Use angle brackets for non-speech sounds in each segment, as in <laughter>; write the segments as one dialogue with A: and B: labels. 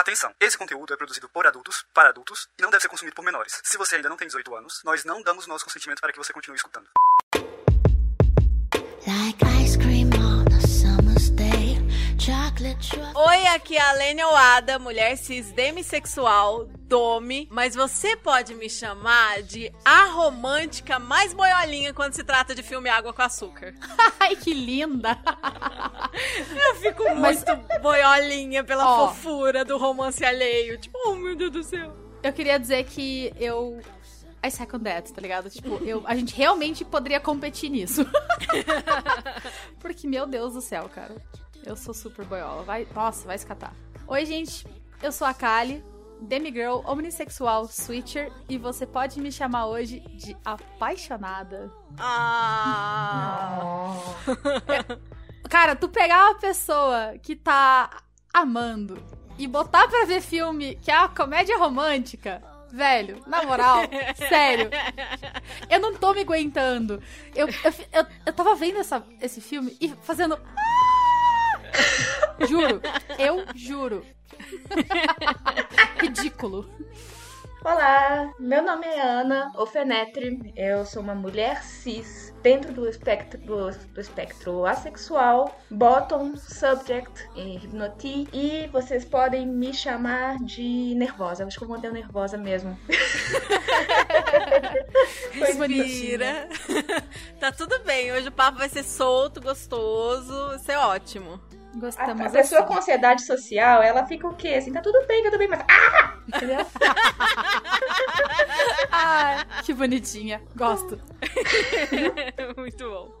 A: Atenção, esse conteúdo é produzido por adultos, para adultos, e não deve ser consumido por menores. Se você ainda não tem 18 anos, nós não damos nosso consentimento para que você continue escutando.
B: Oi, aqui é a Lênia Oada, mulher cis demissexual, dome, mas você pode me chamar de a romântica mais boiolinha quando se trata de filme Água com Açúcar. <laughs>
C: Ai, que linda! <laughs>
B: Eu fico muito boiolinha pela
C: Ó.
B: fofura do romance alheio. Tipo, oh meu Deus do céu.
C: Eu queria dizer que eu. I second that, tá ligado? Tipo, eu, a gente realmente poderia competir nisso. <laughs> Porque, meu Deus do céu, cara. Eu sou super boiola. Vai, nossa, vai escatar. Oi, gente. Eu sou a Kali, demigirl, omnissexual, switcher. E você pode me chamar hoje de apaixonada.
B: Ah. <laughs>
C: Cara, tu pegar uma pessoa que tá amando e botar pra ver filme que é uma comédia romântica, velho, na moral, <laughs> sério, eu não tô me aguentando. Eu, eu, eu, eu tava vendo essa, esse filme e fazendo. "Ah!" Juro, eu juro. <laughs> Ridículo.
D: Olá, meu nome é Ana Ofenetre, eu sou uma mulher cis dentro do espectro, do, do espectro assexual, bottom, subject e hypnoti e vocês podem me chamar de nervosa, eu acho que eu vou mandar nervosa mesmo. <laughs>
B: Respira. <laughs> tá tudo bem. Hoje o papo vai ser solto, gostoso. Vai ser ótimo.
D: A,
C: Gostamos
D: a pessoa
C: assim.
D: com ansiedade social, ela fica o quê? Assim, tá tudo bem, tá tudo bem, mas... Ah! Entendeu?
C: Ai, <laughs> que bonitinha. Gosto.
B: Muito bom.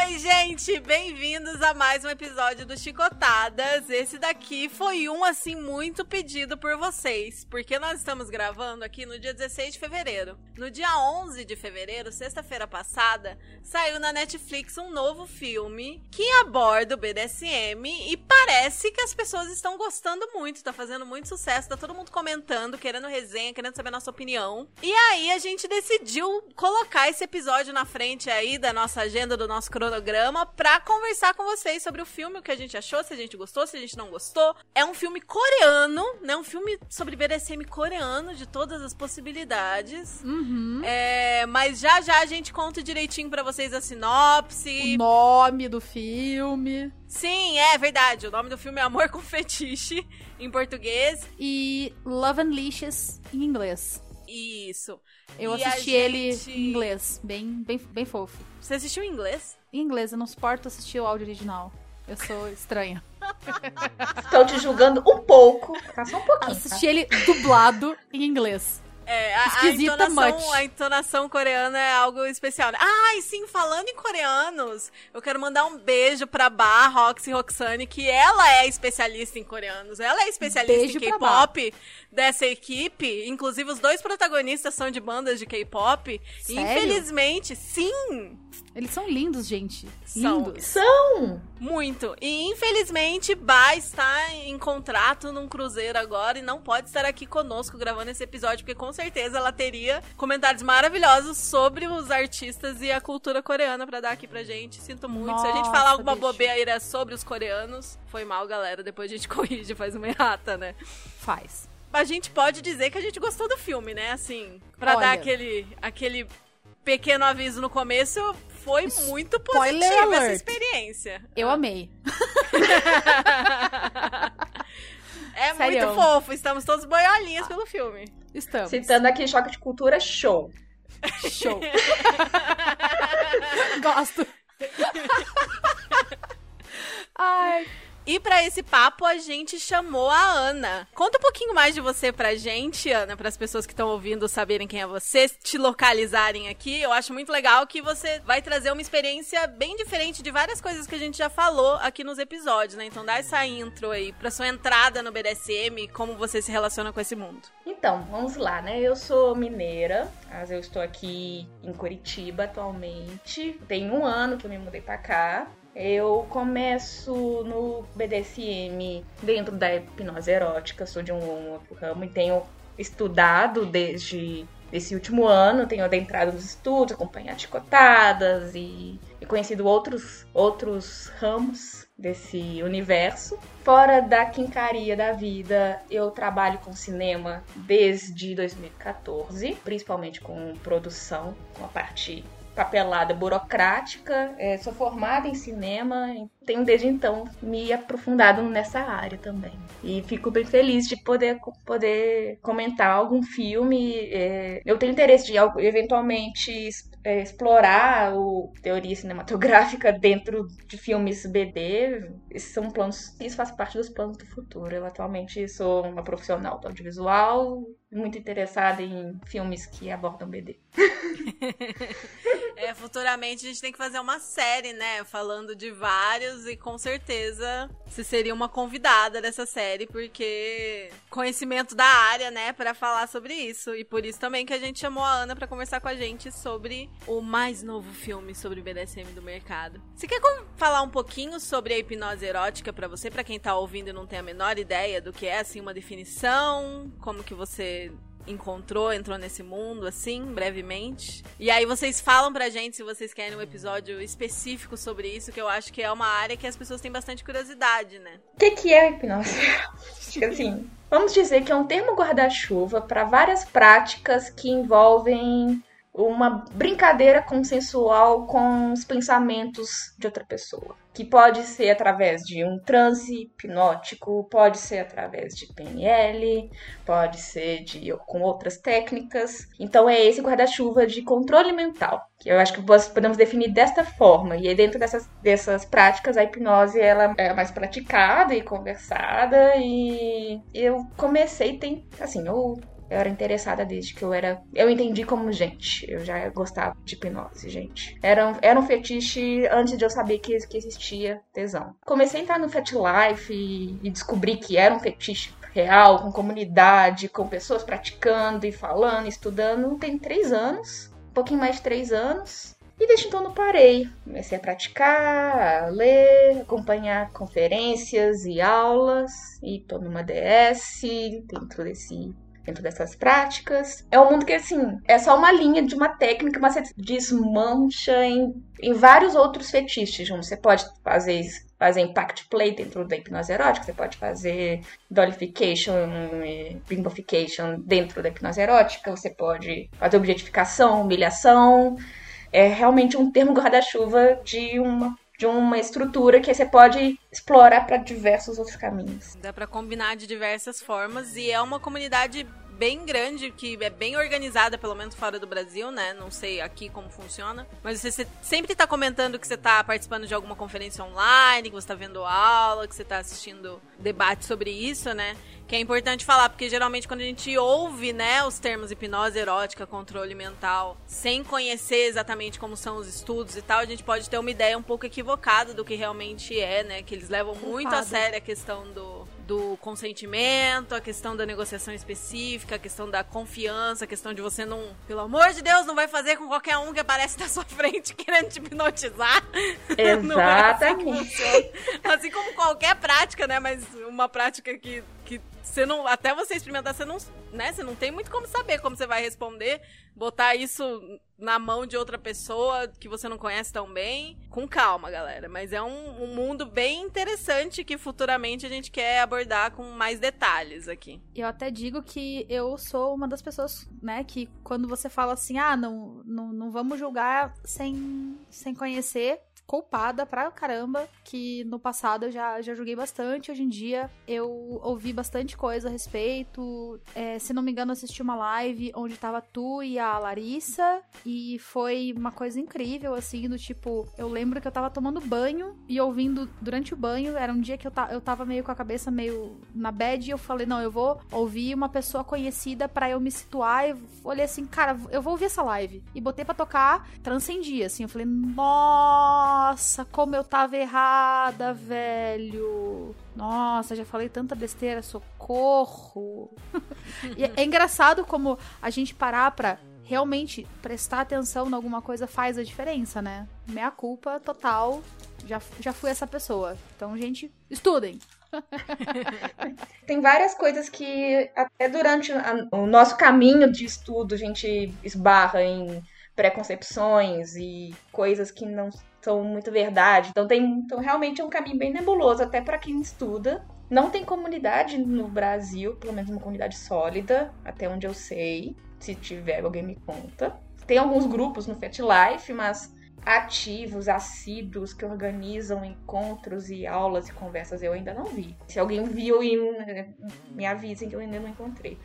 B: Oi, gente! Bem-vindos a mais um episódio do Chicotadas. Esse daqui foi um, assim, muito pedido por vocês, porque nós estamos gravando aqui no dia 16 de fevereiro. No dia 11 de fevereiro, sexta-feira passada, saiu na Netflix um novo filme que aborda o BDSM e parece que as pessoas estão gostando muito, tá fazendo muito sucesso, tá todo mundo comentando, querendo resenha, querendo saber a nossa opinião. E aí a gente decidiu colocar esse episódio na frente aí da nossa agenda, do nosso cronograma, pra conversar com vocês sobre o filme, o que a gente achou, se a gente gostou, se a gente não gostou. É um filme coreano, né? Um filme sobre BDSM coreano, de todas as possibilidades.
C: Uhum.
B: É, mas já já a gente conta direitinho pra vocês a sinopse.
C: O nome do filme.
B: Sim, é verdade. O nome do filme é Amor com Fetiche, em português.
C: E Love Unleashes em inglês.
B: Isso.
C: Eu
B: E
C: assisti ele
B: gente-
C: em inglês, bem, bem, bem fofo.
B: Você assistiu em inglês?
C: Em inglês, eu não suporto assistir o áudio original. Eu sou estranha. <laughs>
D: Estou te julgando um pouco, tá? Só um pouquinho. tá?
C: Assisti ele dublado em inglês.
B: É, a, a,
C: Esquisita
B: entonação,
C: much.
B: a entonação coreana é algo especial. né? Ah, e sim, falando em coreanos, eu quero mandar um beijo pra Bar, Roxy Roxane, que ela é especialista em coreanos. Ela é especialista
C: Beijo
B: em K-pop dessa equipe. Inclusive, os dois protagonistas são de bandas de K-pop. E,
C: Sério?
B: Infelizmente, sim,
C: Eles são lindos, gente.
B: São.
C: Lindos.
D: São!
B: muito. E infelizmente, Bar está em contrato num cruzeiro agora e não pode estar aqui conosco gravando esse episódio, porque com certeza ela teria comentários maravilhosos sobre os artistas e a cultura coreana pra dar aqui pra gente. Sinto muito. Se a gente
C: Nossa,
B: falar alguma
C: bicho.
B: bobeira sobre os coreanos, foi mal, galera. Depois a gente <laughs> corrige, faz uma errata, né?
C: Faz.
B: A gente pode dizer que a gente gostou do filme, né? Assim, pra
C: Olha.
B: dar aquele, aquele pequeno aviso no começo, foi muito positiva essa experiência.
C: Eu amei. <laughs>
B: É
C: Sério.
B: muito fofo, estamos todos boiolinhas pelo filme.
C: Estamos.
D: Citando aqui Choque de Cultura, show.
C: Show. <laughs> Gosto. <laughs> Ai.
B: E para esse papo a gente chamou a Ana. Conta um pouquinho mais de você pra gente, Ana, para as pessoas que estão ouvindo saberem quem é você, te localizarem aqui. Eu acho muito legal que você vai trazer uma experiência bem diferente de várias coisas que a gente já falou aqui nos episódios, né? Então dá essa intro aí pra sua entrada no BDSM, como você se relaciona com esse mundo.
D: Então, vamos lá, né? Eu sou mineira, mas eu estou aqui em Curitiba atualmente. Tem um ano que eu me mudei pra cá. Eu começo no BDSM dentro da hipnose erótica, sou de um outro ramo e tenho estudado desde esse último ano, tenho adentrado nos estudos, acompanhado chicotadas e, e conhecido outros, outros ramos desse universo. Fora da quincaria da vida, eu trabalho com cinema desde 2014, principalmente com produção, com a parte papelada burocrática. É, sou formada em cinema, tenho desde então me aprofundado nessa área também. E fico bem feliz de poder, poder comentar algum filme. É, eu tenho interesse de eventualmente é, explorar o teoria cinematográfica dentro de filmes BD. Esses são planos, isso faz parte dos planos do futuro. Eu atualmente sou uma profissional do audiovisual, muito interessada em filmes que abordam BD. <laughs>
B: é, futuramente a gente tem que fazer uma série, né? Falando de vários e com certeza você seria uma convidada dessa série, porque conhecimento da área, né, para falar sobre isso. E por isso também que a gente chamou a Ana para conversar com a gente sobre o mais novo filme sobre BDSM do mercado. Você quer falar um pouquinho sobre a hipnose erótica para você, para quem tá ouvindo e não tem a menor ideia do que é assim uma definição, como que você encontrou, entrou nesse mundo, assim, brevemente. E aí vocês falam pra gente se vocês querem um episódio específico sobre isso, que eu acho que é uma área que as pessoas têm bastante curiosidade, né?
D: O que, que é hipnose? assim, vamos dizer que é um termo guarda-chuva para várias práticas que envolvem uma brincadeira consensual com os pensamentos de outra pessoa. Que pode ser através de um transe hipnótico, pode ser através de PNL, pode ser de com outras técnicas. Então é esse guarda-chuva de controle mental, que eu acho que podemos definir desta forma. E aí dentro dessas, dessas práticas a hipnose ela é mais praticada e conversada e eu comecei tem assim, eu eu era interessada desde que eu era. Eu entendi como gente. Eu já gostava de hipnose, gente. Era, um, era um fetiche antes de eu saber que, que existia tesão. Comecei a entrar no Fat Life e, e descobri que era um fetiche real, com comunidade, com pessoas praticando e falando, estudando. Tem três anos, um pouquinho mais de três anos. E desde então não parei. Comecei a praticar, a ler, acompanhar conferências e aulas. E tô numa DS dentro desse dentro dessas práticas. É um mundo que, assim, é só uma linha de uma técnica, mas você desmancha em, em vários outros fetiches. Você pode fazer fazer impact play dentro da hipnose erótica, você pode fazer dollification, bimbofication dentro da hipnose erótica, você pode fazer objetificação, humilhação. É realmente um termo guarda-chuva de uma de uma estrutura que você pode explorar para diversos outros caminhos.
B: Dá para combinar de diversas formas e é uma comunidade bem grande, que é bem organizada, pelo menos fora do Brasil, né? Não sei aqui como funciona. Mas você sempre tá comentando que você tá participando de alguma conferência online, que você tá vendo aula, que você tá assistindo debate sobre isso, né? Que é importante falar, porque geralmente quando a gente ouve, né, os termos hipnose erótica, controle mental, sem conhecer exatamente como são os estudos e tal, a gente pode ter uma ideia um pouco equivocada do que realmente é, né? Que eles levam muito a sério a questão do, do consentimento, a questão da negociação específica, a questão da confiança, a questão de você não, pelo amor de Deus, não vai fazer com qualquer um que aparece na sua <laughs> frente querendo te hipnotizar. <laughs>
D: Exatamente.
B: É assim, assim como qualquer prática, né? Mas uma prática que que você não, até você experimentar, você não, né, você não tem muito como saber como você vai responder, botar isso na mão de outra pessoa que você não conhece tão bem, com calma, galera. Mas é um, um mundo bem interessante que futuramente a gente quer abordar com mais detalhes aqui.
C: Eu até digo que eu sou uma das pessoas, né, que quando você fala assim, ah, não, não, não vamos julgar sem, sem conhecer, culpada pra caramba, que no passado eu já, já joguei bastante. Hoje em dia eu ouvi bastante coisa a respeito. É, se não me engano, assisti uma live onde tava tu e a Larissa. E foi uma coisa incrível, assim, do tipo, eu lembro que eu tava tomando banho e ouvindo durante o banho. Era um dia que eu, ta, eu tava meio com a cabeça meio na bad e eu falei, não, eu vou ouvir uma pessoa conhecida para eu me situar. E olhei assim, cara, eu vou ouvir essa live. E botei para tocar, transcendi, assim. Eu falei, nossa, como eu tava errada, velho. Nossa, já falei tanta besteira, socorro. <laughs> e é engraçado como a gente parar pra realmente prestar atenção em alguma coisa faz a diferença, né? Meia culpa total. Já, já fui essa pessoa. Então, gente, estudem. <laughs>
D: Tem várias coisas que até durante a- o nosso caminho de estudo a gente esbarra em preconcepções e coisas que não são muito verdade. Então tem, então realmente é um caminho bem nebuloso até para quem estuda. Não tem comunidade no Brasil, pelo menos uma comunidade sólida, até onde eu sei. Se tiver, alguém me conta. Tem alguns grupos no FetLife, mas ativos, assíduos, que organizam encontros e aulas e conversas, eu ainda não vi. Se alguém viu, eh, me avisem que eu ainda não encontrei.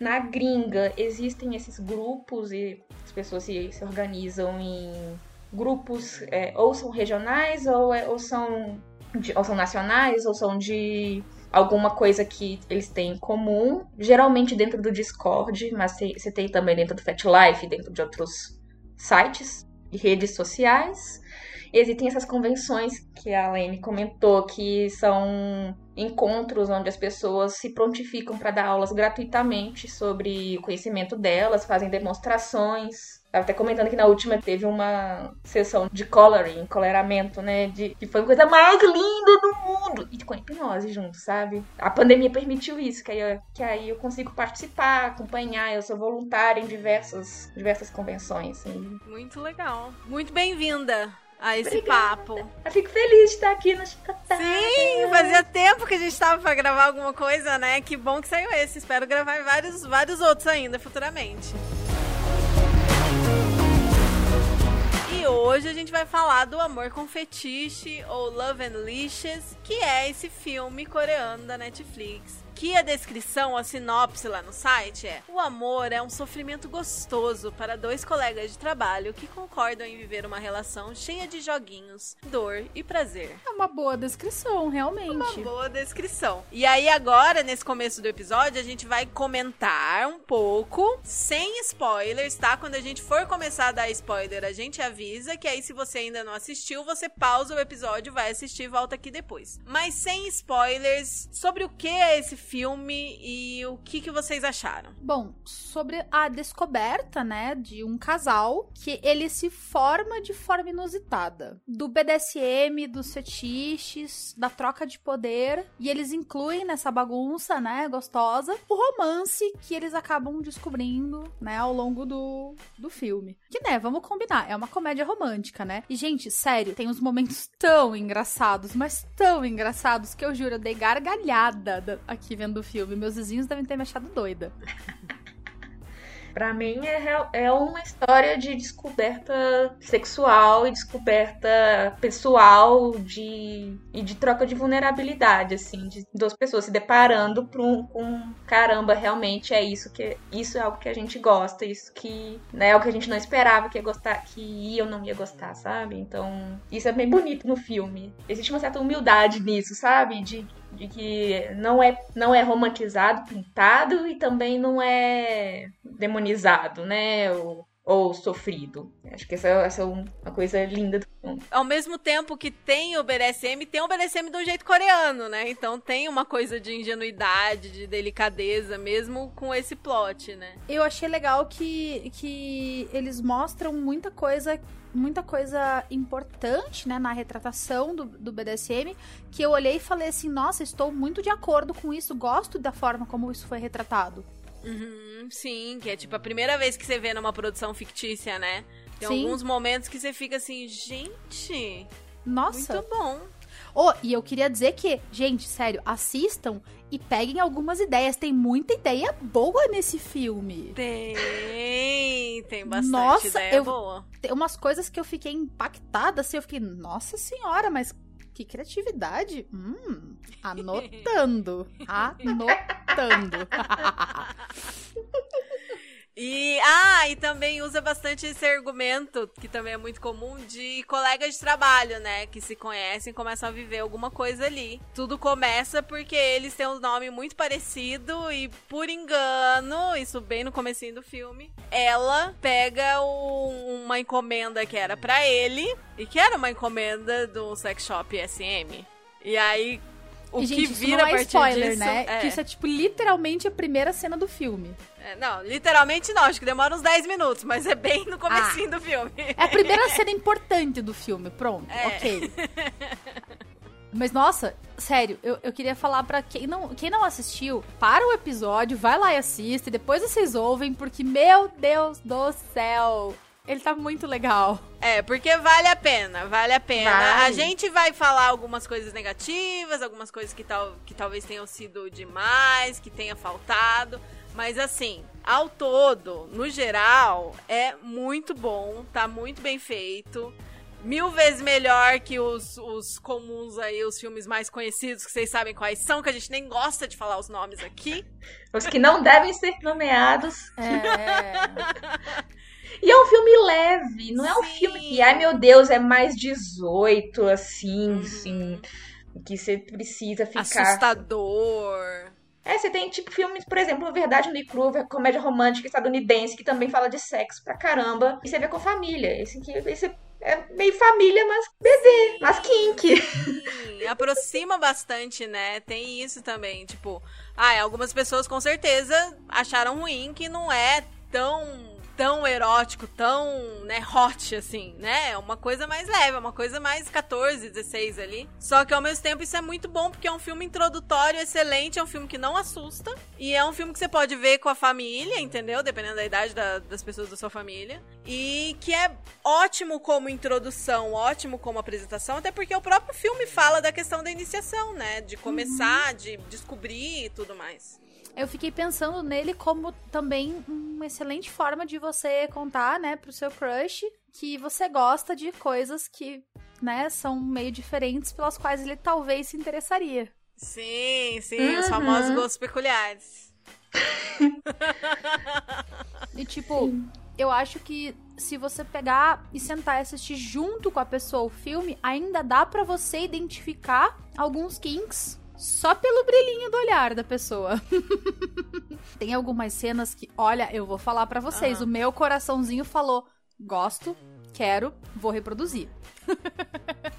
D: Na gringa, existem esses grupos e as pessoas se, se organizam em grupos, eh, ou são regionais, ou, é- ou, são de- ou são nacionais, ou são de alguma coisa que eles têm em comum, geralmente dentro do Discord, mas você tem também dentro do FatLife, dentro de outros sites e redes sociais. Existem essas convenções que a Lene comentou, que são encontros onde as pessoas se prontificam para dar aulas gratuitamente sobre o conhecimento delas, fazem demonstrações. Tava até comentando que na última teve uma sessão de coloring, coloramento, né? De, que foi a coisa mais linda do mundo. E com hipnose junto, sabe? A pandemia permitiu isso, que aí, eu- que aí eu consigo participar, acompanhar. Eu sou voluntária em diversas, diversas convenções. assim.
B: Muito legal. Muito bem-vinda a esse
D: Obrigada.
B: papo.
D: Eu fico feliz de estar aqui no Chicotada.
B: Sim, fazia tempo que a gente tava pra gravar alguma coisa, né? Que bom que saiu esse. Espero gravar vários, vários outros ainda futuramente. E hoje a gente vai falar do Amor com Fetiche ou Love and Licious, que é esse filme coreano da Netflix. Que a descrição, a sinopse lá no site é: O amor é um sofrimento gostoso para dois colegas de trabalho que concordam em viver uma relação cheia de joguinhos, dor e prazer.
C: É uma boa descrição, realmente.
B: Uma boa descrição. E aí, agora, nesse começo do episódio, a gente vai comentar um pouco, sem spoilers, tá? Quando a gente for começar a dar spoiler, a gente avisa que aí, se você ainda não assistiu, você pausa o episódio, vai assistir e volta aqui depois. Mas sem spoilers, sobre o que é esse filme e o que, que vocês acharam.
C: Bom, sobre a descoberta, né, de um casal que ele se forma de forma inusitada. Do BDSM, dos fetiches, da troca de poder. E eles incluem nessa bagunça, né, gostosa, o romance que eles acabam descobrindo, né, ao longo do, do filme. Que, né, vamos combinar, é uma comédia romântica, né? E, gente, sério, tem uns momentos tão engraçados, mas tão engraçados que eu juro, eu dei gargalhada da- aqui vendo o filme. Meus vizinhos devem ter me achado doida. <laughs>
D: Pra mim é, é uma história de descoberta sexual e descoberta pessoal de, e de troca de vulnerabilidade, assim, de duas pessoas se deparando com, com caramba, realmente é isso que isso é algo que a gente gosta, isso que né, é o que a gente não esperava que ia gostar, que ia ou não ia gostar, sabe? Então, isso é bem bonito no filme. Existe uma certa humildade nisso, sabe? De de que não é, não é romantizado, pintado e também não é demonizado, né? Ou, ou sofrido. Acho que essa, essa é uma coisa linda do filme.
B: Ao mesmo tempo que tem o BDSM, tem o BDSM do jeito coreano, né? Então tem uma coisa de ingenuidade, de delicadeza, mesmo com esse plot, né?
C: Eu achei legal que, que eles mostram muita coisa muita coisa importante, né, na retratação do, do BDSM, que eu olhei e falei assim, nossa, estou muito de acordo com isso, gosto da forma como isso foi retratado.
B: Uhum, sim, que é tipo a primeira vez que você vê numa produção fictícia, né? Tem
C: Sim.
B: alguns momentos que você fica assim, gente,
C: Nossa.
B: muito bom.
C: Oh, e eu queria dizer que, gente, sério, assistam e peguem algumas ideias. Tem muita ideia boa nesse filme.
B: Tem, Tem, bastante
C: Nossa,
B: ideia
C: eu-
B: boa.
C: Tem umas coisas que eu fiquei impactada, assim, eu fiquei, nossa senhora, mas que criatividade. Hum, anotando. <laughs> anotando. <laughs>
B: E, ah, e também usa bastante esse argumento, que também é muito comum, de colegas de trabalho, né? Que se conhecem e começam a viver alguma coisa ali. Tudo começa porque eles têm um nome muito parecido e, por engano, isso bem no comecinho do filme, ela pega um- uma encomenda que era pra ele e que era uma encomenda do sex shop SM. E aí, o
C: e,
B: que
C: gente, isso
B: vira
C: não é spoiler,
B: disso...
C: né?
B: é.
C: Que isso é, tipo, literalmente a primeira cena do filme.
B: É, não, literalmente não, acho que demora uns 10 minutos, mas é bem no comecinho
C: Ah.
B: do filme.
C: É a primeira cena importante do filme, pronto,
B: É.
C: ok. Mas, nossa, sério, eu, eu queria falar pra quem não, quem não assistiu, para o episódio, vai lá e assiste, depois vocês ouvem, porque, meu Deus do céu, ele tá muito legal.
B: É, porque vale a pena, vale a pena.
D: Vale.
B: A gente vai falar algumas coisas negativas, algumas coisas que, tal, que talvez tenham sido demais, que tenha faltado. Mas assim, ao todo, no geral, é muito bom, tá muito bem feito. Mil vezes melhor que os, os comuns aí, os filmes mais conhecidos, que vocês sabem quais são, que a gente nem gosta de falar os nomes aqui.
D: Os que não devem ser nomeados.
C: É. <laughs>
D: E é um filme leve, não é um
B: Sim.
D: filme que, ai meu Deus, é mais 18, assim,
B: Uhum.
D: assim, que você precisa ficar.
B: Assustador.
D: É, você tem tipo filmes, por exemplo, Verdade no e comédia romântica estadunidense, que também fala de sexo pra caramba. E você vê com família. Esse aqui esse é meio família, mas bebê, mas kink.
B: Sim, aproxima bastante, né? Tem isso também, tipo, ah, algumas pessoas com certeza acharam ruim que não é tão tão erótico, tão, né, hot assim, né? É uma coisa mais leve, é uma coisa mais 14, 16 ali. Só que ao mesmo tempo isso é muito bom porque é um filme introdutório excelente, é um filme que não assusta e é um filme que você pode ver com a família, entendeu? Dependendo da idade da- das pessoas da sua família. E que é ótimo como introdução, ótimo como apresentação, até porque o próprio filme fala da questão da iniciação, né? De começar, de descobrir e tudo mais.
C: Eu fiquei pensando nele como também uma excelente forma de você contar, né, pro seu crush que você gosta de coisas que, né, são meio diferentes pelas quais ele talvez se interessaria.
B: Sim, sim, os
D: Uhum.
B: famosos gostos peculiares. <laughs>
C: E tipo, eu acho que se você pegar e sentar e assistir junto com a pessoa o filme, ainda dá pra você identificar alguns kinks só pelo brilhinho do olhar da pessoa. <laughs> Tem algumas cenas que, olha, eu vou falar pra vocês,
B: Aham.
C: o meu coraçãozinho falou: gosto, quero, vou reproduzir. <laughs>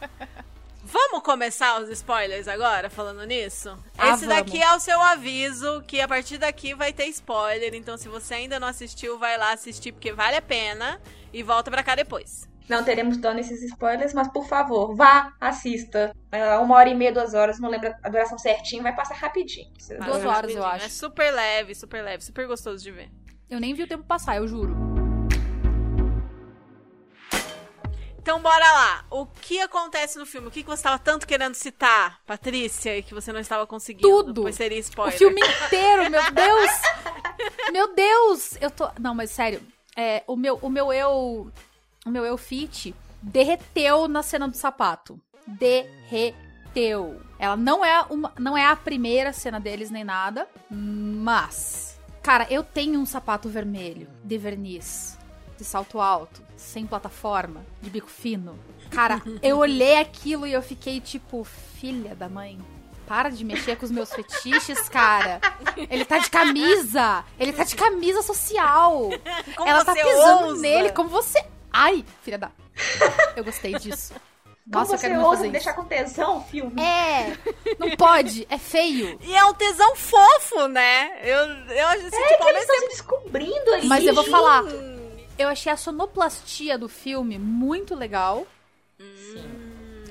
B: Vamos começar os spoilers agora, falando nisso?
C: Ah,
B: Esse
C: vamos.
B: daqui é o seu aviso, que a partir daqui vai ter spoiler. Então, se você ainda não assistiu, vai lá assistir, porque vale a pena. E volta pra cá depois.
D: Não teremos dando esses spoilers, mas por favor, vá, assista. É uma hora e meia, duas horas, não lembro a duração certinho, vai passar rapidinho.
C: Duas horas, eu
B: rapidinho.
C: acho.
B: É super leve, super leve, super gostoso de ver.
C: Eu nem vi o tempo passar, eu juro.
B: Então, bora lá. O que acontece no filme? O que que você estava tanto querendo citar, Patrícia, e que você não estava conseguindo?
C: Tudo.
B: Pois seria spoiler.
C: O filme inteiro, meu <laughs> Deus! Meu Deus! Eu tô. Não, mas sério, é, o, meu, o meu eu. O meu eu fit derreteu na cena do sapato. Derreteu. Ela não é, uma, não é a primeira cena deles nem nada, mas. Cara, eu tenho um sapato vermelho de verniz, de salto alto, sem plataforma, de bico fino. Cara, <laughs> eu olhei aquilo e eu fiquei tipo, filha da mãe. Para de mexer com os meus fetiches, cara. Ele tá de camisa. Ele tá de camisa social.
B: Como
C: Ela tá pisando
B: ousa?
C: nele como você. Ai, filha da. Eu gostei disso.
D: Como
C: Nossa, eu
D: você ousa
C: fazer
D: me deixar
C: isso.
D: com tesão o filme?
C: É, não pode, é feio.
B: E é um tesão fofo, né? Eu, eu assim, tipo, ao
D: Eles estão se descobrindo ali.
C: Mas eu vou falar, eu achei a sonoplastia do filme muito legal.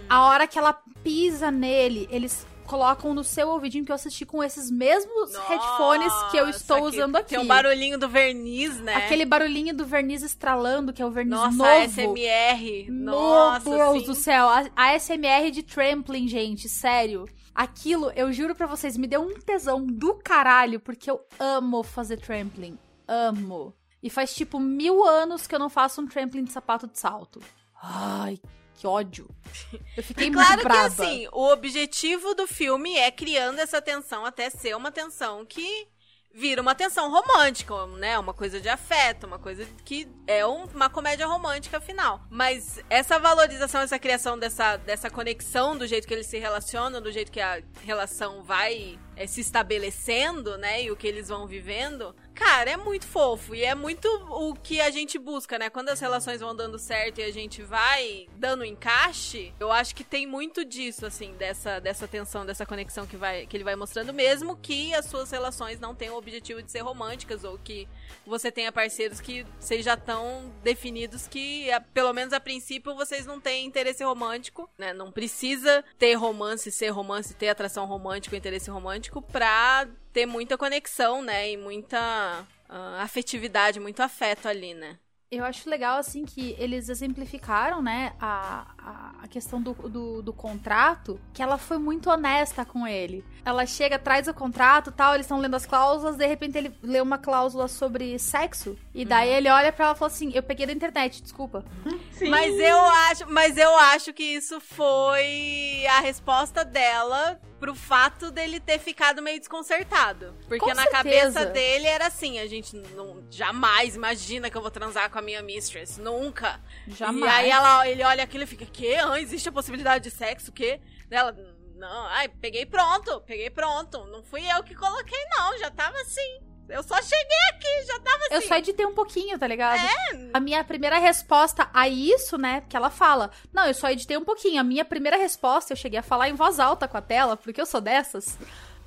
C: A hora que ela pisa nele, eles colocam no seu ouvidinho que eu assisti com esses mesmos headphones que eu estou
B: nossa,
C: usando aqui.
B: Tem um barulhinho do verniz, né?
C: Aquele barulhinho do verniz estralando, que é o verniz
B: Nossa,
C: novo.
B: SMR.
C: Meu
B: Nossa,
C: Deus
B: sim.
C: do céu. A, a SMR de trampling, gente, sério. Aquilo, eu juro pra vocês, me deu um tesão do caralho, porque eu amo fazer trampling. Amo. E faz tipo mil anos que eu não faço um trampling de sapato de salto. Ai, que ódio. <laughs> Eu fiquei
B: Claro
C: muito
B: que
C: brava.
B: assim, o objetivo do filme é criando essa tensão até ser uma tensão que vira uma tensão romântica, né? Uma coisa de afeto, uma coisa que é um- uma comédia romântica afinal. Mas essa valorização, essa criação dessa, dessa conexão do jeito que eles se relacionam, do jeito que a relação vai é, se estabelecendo, né? E o que eles vão vivendo, cara, é muito fofo. E é muito o que a gente busca, né? Quando as relações vão dando certo e a gente vai dando encaixe, eu acho que tem muito disso, assim, dessa, dessa tensão, dessa conexão que, vai, que ele vai mostrando, mesmo que as suas relações não tenham o objetivo de ser românticas, ou que você tenha parceiros que vocês já estão definidos que, a- pelo menos a princípio, vocês não têm interesse romântico, né? Não precisa ter romance, ser romance, ter atração romântica, interesse romântico, pra ter muita conexão, né? E muita ah, afetividade, muito afeto ali, né?
C: Eu acho legal, assim, que eles exemplificaram, né, a, a, questão do, do, do contrato, que ela foi muito honesta com ele. Ela chega, traz o contrato tal, eles estão lendo as cláusulas, de repente ele lê uma cláusula sobre sexo, e daí ele olha pra ela e fala assim, eu peguei da internet, desculpa. <laughs>
D: Sim.
B: Mas eu acho, mas eu acho que isso foi a resposta dela pro fato dele ter ficado meio desconcertado. Porque
C: Com
B: na
C: certeza.
B: cabeça dele era assim, a gente não jamais imagina que eu vou transar com a minha mistress, nunca.
C: Jamais.
B: E aí ela, ele olha aquilo e fica, que? Ah, existe a possibilidade de sexo, o quê? Ela, não, ai, peguei pronto, peguei pronto. Não fui eu que coloquei não, já tava assim. Eu só cheguei aqui, já tava assim.
C: Eu só editei um pouquinho, tá ligado? A minha primeira resposta a isso, né? Porque ela fala, não, eu só editei um pouquinho. A minha primeira resposta, eu cheguei a falar em voz alta com a tela, porque eu sou dessas.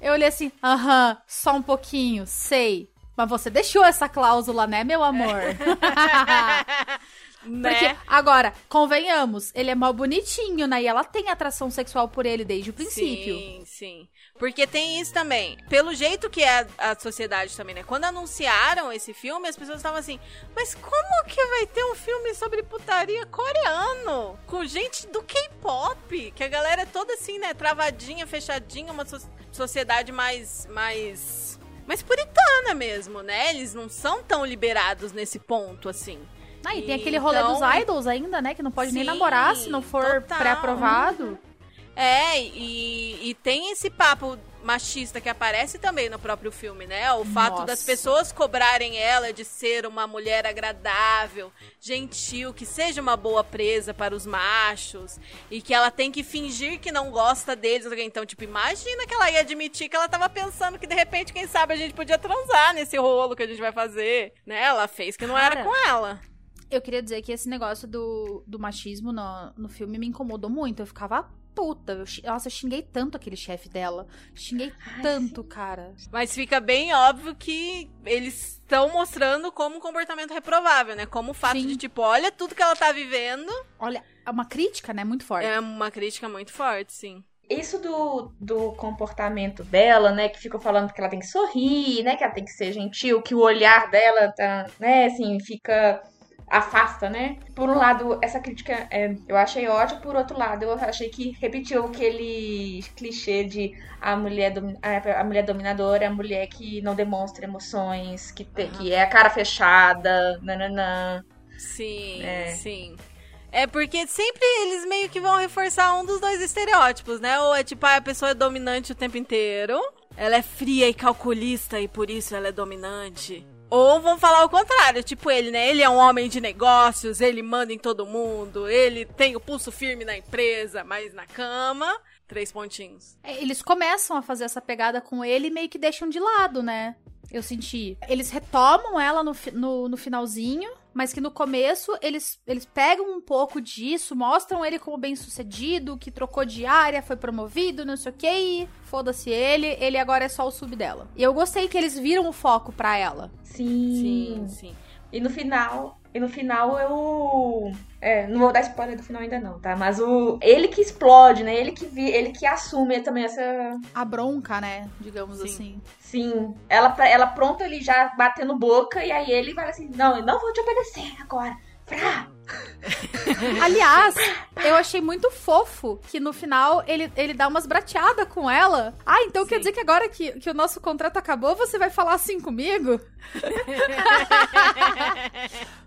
C: Eu olhei assim, aham, só um pouquinho, sei. Mas você deixou essa cláusula, né, meu amor? Porque, <laughs> <laughs>
B: né?
C: agora, convenhamos, ele é mal bonitinho, né? E ela tem atração sexual por ele desde o princípio.
B: Sim, sim. Porque tem isso também. Pelo jeito que é a, a sociedade também, né? Quando anunciaram esse filme, as pessoas estavam assim, mas como que vai ter um filme sobre putaria coreano? Com gente do K-pop? Que a galera é toda assim, né? Travadinha, fechadinha, uma so- sociedade mais. mais. mais puritana mesmo, né? Eles não são tão liberados nesse ponto, assim.
C: Ah, e tem aquele rolê
B: Então-
C: dos idols ainda, né? Que não pode nem
B: Sim,
C: namorar se não for pré-aprovado.
B: É, e, e tem esse papo machista que aparece também no próprio filme, né? O fato
C: Nossa.
B: das pessoas cobrarem ela de ser uma mulher agradável, gentil, que seja uma boa presa para os machos e que ela tem que fingir que não gosta deles. Então, tipo, imagina que ela ia admitir que ela tava pensando que de repente, quem sabe, a gente podia transar nesse rolo que a gente vai fazer, né? Ela fez que não era
C: Cara.
B: com ela.
C: Eu queria dizer que esse negócio do, do machismo no, no filme me incomodou muito. Eu ficava puta. Eu, nossa, eu xinguei tanto aquele chefe dela. Xinguei tanto, cara.
B: Mas fica bem óbvio que eles estão mostrando como um comportamento reprovável, né? Como o fato
C: Sim.
B: de, tipo, olha tudo que ela tá vivendo.
C: Olha, é uma crítica, né? Muito forte.
B: É uma crítica muito forte, sim.
D: Isso do, do comportamento dela, né? Que ficam falando que ela tem que sorrir, né? Que ela tem que ser gentil, que o olhar dela tá, né? Assim, fica. Afasta, né? Por um lado, essa crítica é, eu achei ótima, por outro lado, eu achei que repetiu aquele clichê de a mulher, a, mulher dominadora, a mulher que não demonstra emoções, que, te- que é a cara fechada, nananã.
B: Sim,
D: É.
B: sim. É porque sempre eles meio que vão reforçar um dos dois estereótipos, né? Ou é tipo, ah, a pessoa é dominante o tempo inteiro, ela é fria e calculista e por isso ela é dominante. Ou vão falar o contrário, tipo ele, né? Ele é um homem de negócios, ele manda em todo mundo, ele tem o pulso firme na empresa, mas na cama, três pontinhos.
C: É, Eles começam a fazer essa pegada com ele e meio que deixam de lado, né? Eu senti. Eles retomam ela no, no, no finalzinho, mas que no começo eles, eles pegam um pouco disso, mostram ele como bem sucedido, que trocou de área, foi promovido, não sei o que, e foda-se ele, ele agora é só o sub dela. E eu gostei que eles viram o foco pra ela.
D: Sim.
B: Sim, sim.
D: E no final, e no final eu. É, não vou dar spoiler do final ainda não, tá? Mas o. Ele que explode, né? Ele que vi, ele que assume também essa.
C: A bronca, né? Digamos
B: Sim.
C: assim.
D: Sim. Ela, ela pronta ali já batendo boca, e aí ele vai assim, não, eu não vou te obedecer agora. <laughs>
C: Aliás, eu achei muito fofo que no final ele, ele dá umas brateadas com ela. Ah, então quer
B: Sim.
C: dizer que agora que, que o nosso contrato acabou, você vai falar assim comigo? <laughs>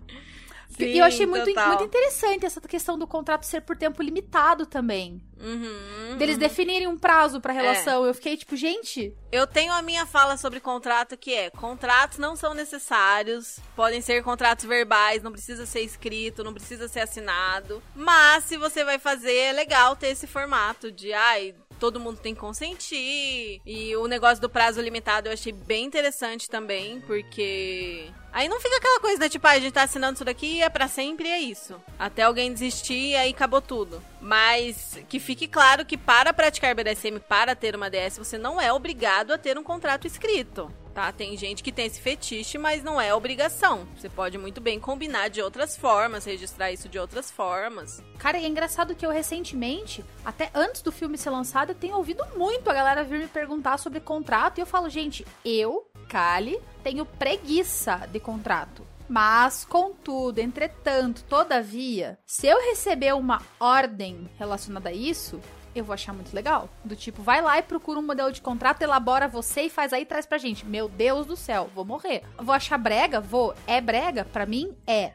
C: e eu achei muito,
B: total.
C: muito interessante essa questão do contrato ser por tempo limitado também.
B: Uhum,
C: Deles
B: uhum.
C: definirem um prazo pra relação. Eu fiquei tipo, gente,
B: Eu tenho a minha fala sobre contrato que é: contratos não são necessários, podem ser contratos verbais, não precisa ser escrito, não precisa ser assinado. Mas se você vai fazer, é legal ter esse formato de ai. Todo mundo tem que consentir. E o negócio do prazo limitado eu achei bem interessante também, porque. Aí não fica aquela coisa, né? Tipo, ah, a gente tá assinando isso daqui é pra sempre é isso. Até alguém desistir e aí acabou tudo. Mas que fique claro que para praticar BDSM, para ter uma DS, você não é obrigado a ter um contrato escrito. Tá? Tem gente que tem esse fetiche, mas não é obrigação. Você pode muito bem combinar de outras formas, registrar isso de outras formas.
C: Cara, e é engraçado que eu recentemente, até antes do filme ser lançado, eu tenho ouvido muito a galera vir me perguntar sobre contrato. E eu falo, gente, eu, Kali, tenho preguiça de contrato. Mas, contudo, entretanto, todavia, se eu receber uma ordem relacionada a isso, eu vou achar muito legal. Do tipo, vai lá e procura um modelo de contrato, elabora você e faz aí e traz pra gente. Meu Deus do céu, vou morrer. Vou achar brega? Vou. É brega? Pra mim, é.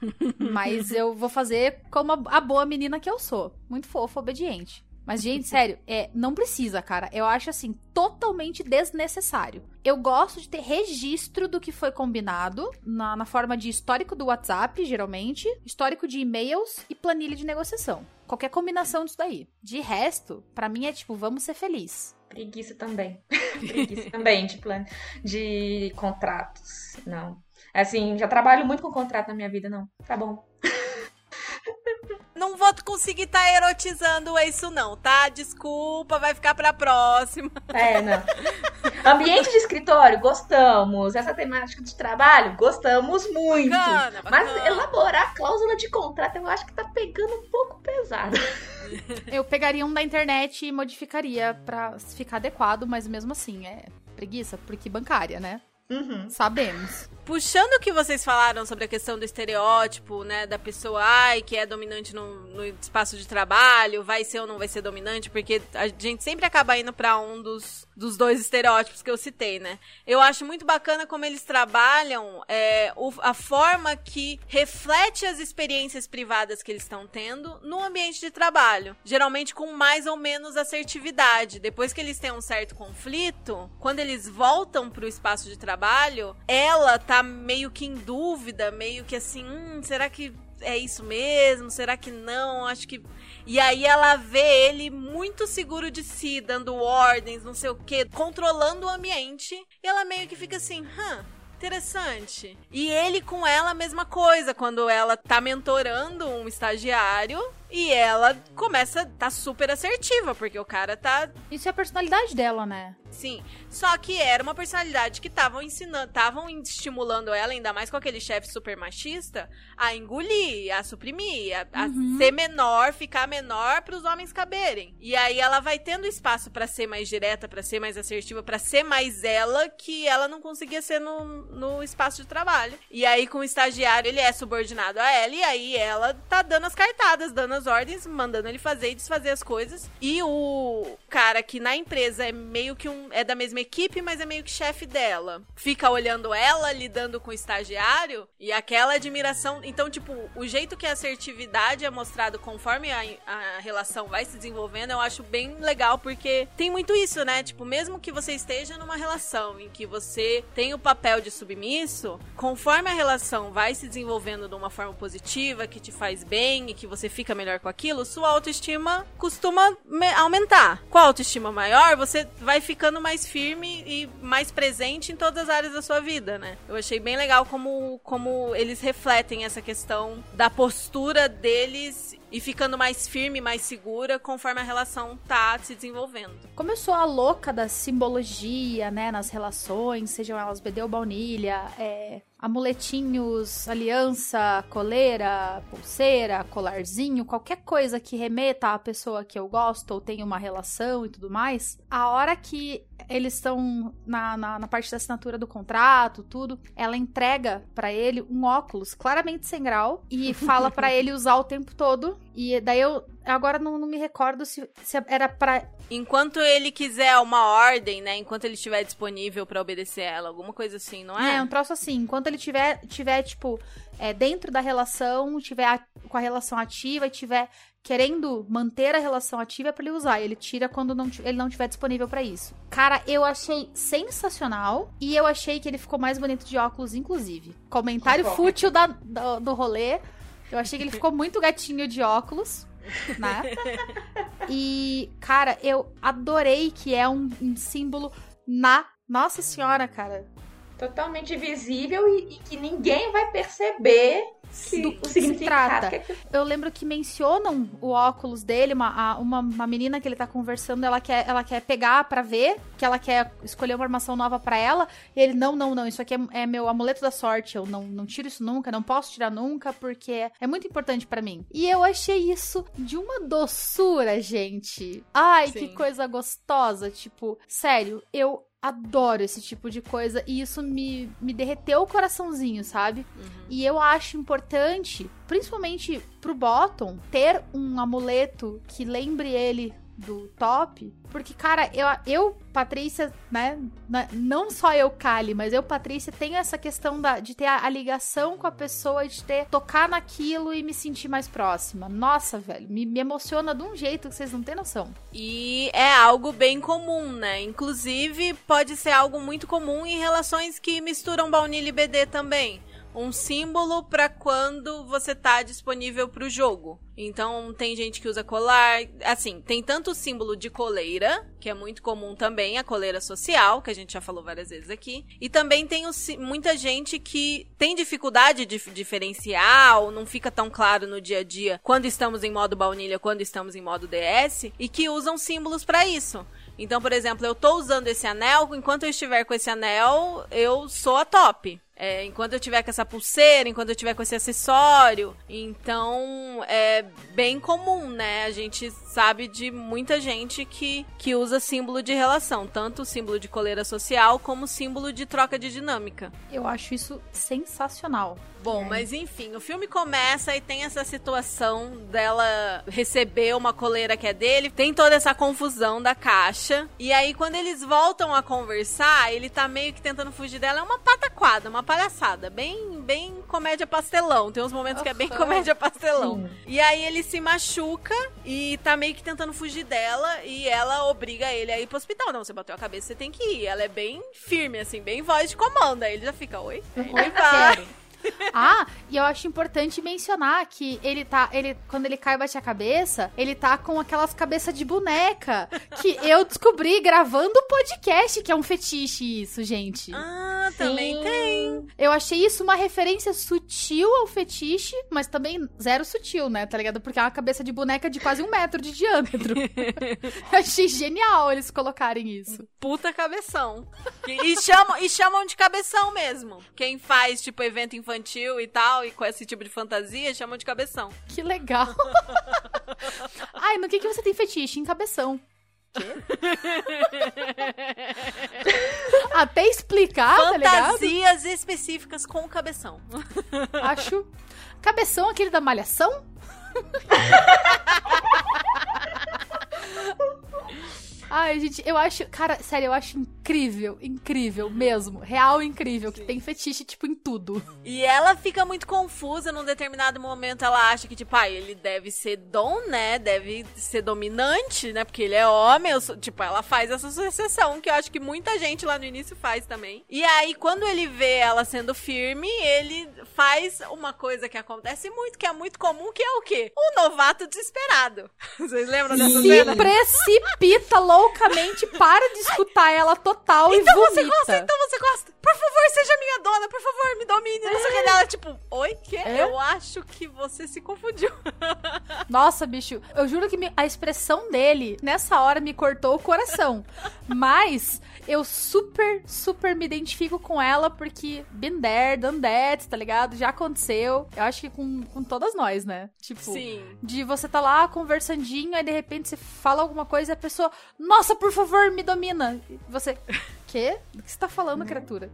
C: <laughs> Mas eu vou fazer como a, a boa menina que eu sou. Muito fofa, obediente. Mas, gente, sério, é, não precisa, cara. Eu acho, assim, totalmente desnecessário. Eu gosto de ter registro do que foi combinado, na, na forma de histórico do WhatsApp, geralmente, histórico de e-mails e planilha de negociação. Qualquer combinação disso daí. De resto, pra mim é tipo, vamos ser felizes.
D: Preguiça também. <laughs> Preguiça também de plan... de contratos. Não. Assim, já trabalho muito com contrato na minha vida, não. Tá bom. <laughs>
B: Não vou conseguir estar erotizando isso, não, tá? Desculpa, vai ficar pra próxima.
D: É, não. Ambiente de escritório, gostamos. Essa temática de trabalho, gostamos muito.
B: Bacana,
D: Mas
B: bacana.
D: elaborar a cláusula de contrato, eu acho que tá pegando um pouco pesado.
C: Eu pegaria um da internet e modificaria pra ficar adequado, mas mesmo assim, é preguiça, porque bancária, né?
D: Uhum.
C: Sabemos.
B: Puxando o que vocês falaram sobre a questão do estereótipo, né, da pessoa ai, que é dominante no, no espaço de trabalho, vai ser ou não vai ser dominante, porque a gente sempre acaba indo pra um dos, dos dois estereótipos que eu citei, né? Eu acho muito bacana como eles trabalham é, o- a forma que reflete as experiências privadas que eles estão tendo no ambiente de trabalho. Geralmente com mais ou menos assertividade. Depois que eles têm um certo conflito, quando eles voltam pro espaço de trabalho, ela tá meio que em dúvida, meio que assim, hum, será que é isso mesmo? Será que não? Acho que. E aí ela vê ele muito seguro de si, dando ordens, não sei o quê, controlando o ambiente. E ela meio que fica assim, hã? Interessante. E ele com ela a mesma coisa, quando ela tá mentorando um estagiário e ela começa a tá super assertiva, porque o cara tá
C: Isso é a personalidade dela, né?
B: Sim, só que era uma personalidade que estavam ensinando, estavam estimulando ela, ainda mais com aquele chefe super machista, a engolir, a suprimir, a, a ser menor, ficar menor para os homens caberem. E aí ela vai tendo espaço para ser mais direta, para ser mais assertiva, para ser mais ela que ela não conseguia ser no, no espaço de trabalho. E aí com o estagiário ele é subordinado a ela e aí ela tá dando as cartadas, dando as ordens, mandando ele fazer e desfazer as coisas. E o cara que na empresa é meio que um é da mesma equipe, mas é meio que chefe dela. Fica olhando ela, lidando com o estagiário e aquela admiração. Então, tipo, o jeito que a assertividade é mostrado conforme a, a relação vai se desenvolvendo, eu acho bem legal, porque tem muito isso, né? Tipo, mesmo que você esteja numa relação em que você tem o papel de submisso, conforme a relação vai se desenvolvendo de uma forma positiva, que te faz bem e que você fica melhor com aquilo, sua autoestima costuma me- aumentar. Com a autoestima maior, você vai ficando mais firme e mais presente em todas as áreas da sua vida, né? Eu achei bem legal como, como eles refletem essa questão da postura deles e ficando mais firme, mais segura conforme a relação tá se desenvolvendo.
C: Como eu sou a louca da simbologia, né, nas relações, sejam elas BD ou baunilha, é, amuletinhos, aliança, coleira, pulseira, colarzinho, qualquer coisa que remeta à pessoa que eu gosto ou tenha uma relação e tudo mais, a hora que eles estão na, na, na parte da assinatura do contrato, tudo. Ela entrega pra ele um óculos claramente sem grau e fala pra <laughs> ele usar o tempo todo. E daí eu agora não, não me recordo se, se era pra.
B: Enquanto ele quiser uma ordem, né? Enquanto ele estiver disponível pra obedecer ela, alguma coisa assim, não é?
C: É, um troço assim. Enquanto ele tiver, tiver tipo, é, dentro da relação, tiver a- com a relação ativa e tiver querendo manter a relação ativa é pra ele usar. Ele tira quando não, ele não tiver disponível pra isso. Cara, eu achei sensacional e eu achei que ele ficou mais bonito de óculos, inclusive. Comentário fútil da, do, do rolê. Eu achei que ele ficou muito gatinho de óculos, né? <laughs> E, cara, eu adorei que é um, um símbolo na. Nossa senhora, cara.
D: Totalmente visível e, e que ninguém vai perceber que
C: Do
D: o
C: que se
D: significado
C: trata.
D: que aquilo-
C: Eu lembro que mencionam o óculos dele, uma, a- uma, uma menina que ele tá conversando, ela quer, ela quer pegar pra ver, que ela quer escolher uma armação nova pra ela, e ele, não, não, não, isso aqui é, é meu amuleto da sorte, eu não, não tiro isso nunca, não posso tirar nunca, porque é muito importante pra mim. E eu achei isso de uma doçura, gente. Ai, que
B: Sim.
C: coisa gostosa, tipo, sério, eu adoro esse tipo de coisa e isso me, me derreteu o coraçãozinho, sabe? E eu acho importante, principalmente pro Bottom, ter um amuleto que lembre ele do top. Porque, cara, eu, eu Patrícia, né? na- Não só eu, Kali, mas eu, Patrícia, tenho essa questão da, de ter a, a ligação com a pessoa, de ter tocar naquilo e me sentir mais próxima. Nossa, velho, me, me emociona de um jeito que vocês não têm noção.
B: E é algo bem comum, né? Inclusive, pode ser algo muito comum em relações que misturam baunilha e BD também. Um símbolo pra quando você tá disponível pro jogo. Então, tem gente que usa colar. Assim, tem tanto o símbolo de coleira, que é muito comum também, a coleira social, que a gente já falou várias vezes aqui. E também tem o muita gente que tem dificuldade de diferenciar, ou não fica tão claro no dia a dia quando estamos em modo baunilha, quando estamos em modo DS, e que usam símbolos pra isso. Então, por exemplo, eu tô usando esse anel, enquanto eu estiver com esse anel, eu sou a top. É, enquanto eu tiver com essa pulseira, enquanto eu tiver com esse acessório. Então, é bem comum, né? A gente sabe de muita gente que, que usa símbolo de relação, tanto símbolo de coleira social como símbolo de troca de dinâmica.
C: Eu acho isso sensacional.
B: Bom, mas enfim, o filme começa e tem essa situação dela receber uma coleira que é dele, tem toda essa confusão da caixa. E aí, quando eles voltam a conversar, ele tá meio que tentando fugir dela. É uma pataquada, uma palhaçada. Bem, bem comédia pastelão. Tem uns momentos que é bem comédia pastelão.
D: Sim.
B: E aí ele se machuca e tá meio que tentando fugir dela e ela obriga ele a ir pro hospital. Não, você bateu a cabeça, você tem que ir. Ela é bem firme, assim, bem voz de comando. Aí ele já fica, oi? Aí ele vai. <laughs>
C: Ah, e eu acho importante mencionar que ele tá. Ele, quando ele cai e bate a cabeça, ele tá com aquelas cabeças de boneca. Que eu descobri gravando o podcast, que é um fetiche isso, gente.
B: Ah, também
D: Sim.
C: tem. Eu achei isso uma referência sutil ao fetiche, mas também zero sutil, né? Tá ligado? Porque é uma cabeça de boneca de quase um metro de diâmetro. <laughs> eu achei genial eles colocarem isso.
B: Puta cabeção. E, e chamam, e chamam de cabeção mesmo. Quem faz, tipo, evento infantil e tal, e com esse tipo de fantasia, chamam de cabeção.
C: Que legal. <laughs> Ai, no que, que você tem fetiche? Em cabeção. <laughs> Até explicar, tá ligado?
B: Fantasias específicas com cabeção. <laughs>
C: Acho. Cabeção, aquele da malhação? <laughs> Ai, gente, eu acho. Cara, sério, eu acho incrível, incrível mesmo. Real incrível, que tem fetiche, tipo, em tudo.
B: E ela fica muito confusa num determinado momento. Ela acha que, tipo, ah, ele deve ser dom, né? Deve ser dominante, né? Porque ele é homem. Sou... Tipo, ela faz essa associação que eu acho que muita gente lá no início faz também. E aí, quando ele vê ela sendo firme, ele faz uma coisa que acontece muito, que é muito comum, que é o quê? O novato desesperado. <laughs> Vocês lembram dessa
C: Se
B: cena?
C: precipita loucamente, para de escutar ela total e
B: Então
C: vomita.
B: você gosta, então você gosta. Por favor, seja minha dona, por favor, me domine. Não sei o que. Ela tá tipo, oi, que?
C: É?
B: Eu acho que você se confundiu. <laughs>
C: Nossa, bicho, eu juro que a expressão dele nessa hora me cortou o coração. Mas eu super, super me identifico com ela porque been there, done that, tá ligado? Já aconteceu. Eu acho que com, com todas nós, né? Tipo,
B: Sim.
C: de você tá lá conversandinho, aí de repente você fala alguma coisa e a pessoa, nossa, por favor, me domina. E você, quê? Do que você tá falando, criatura?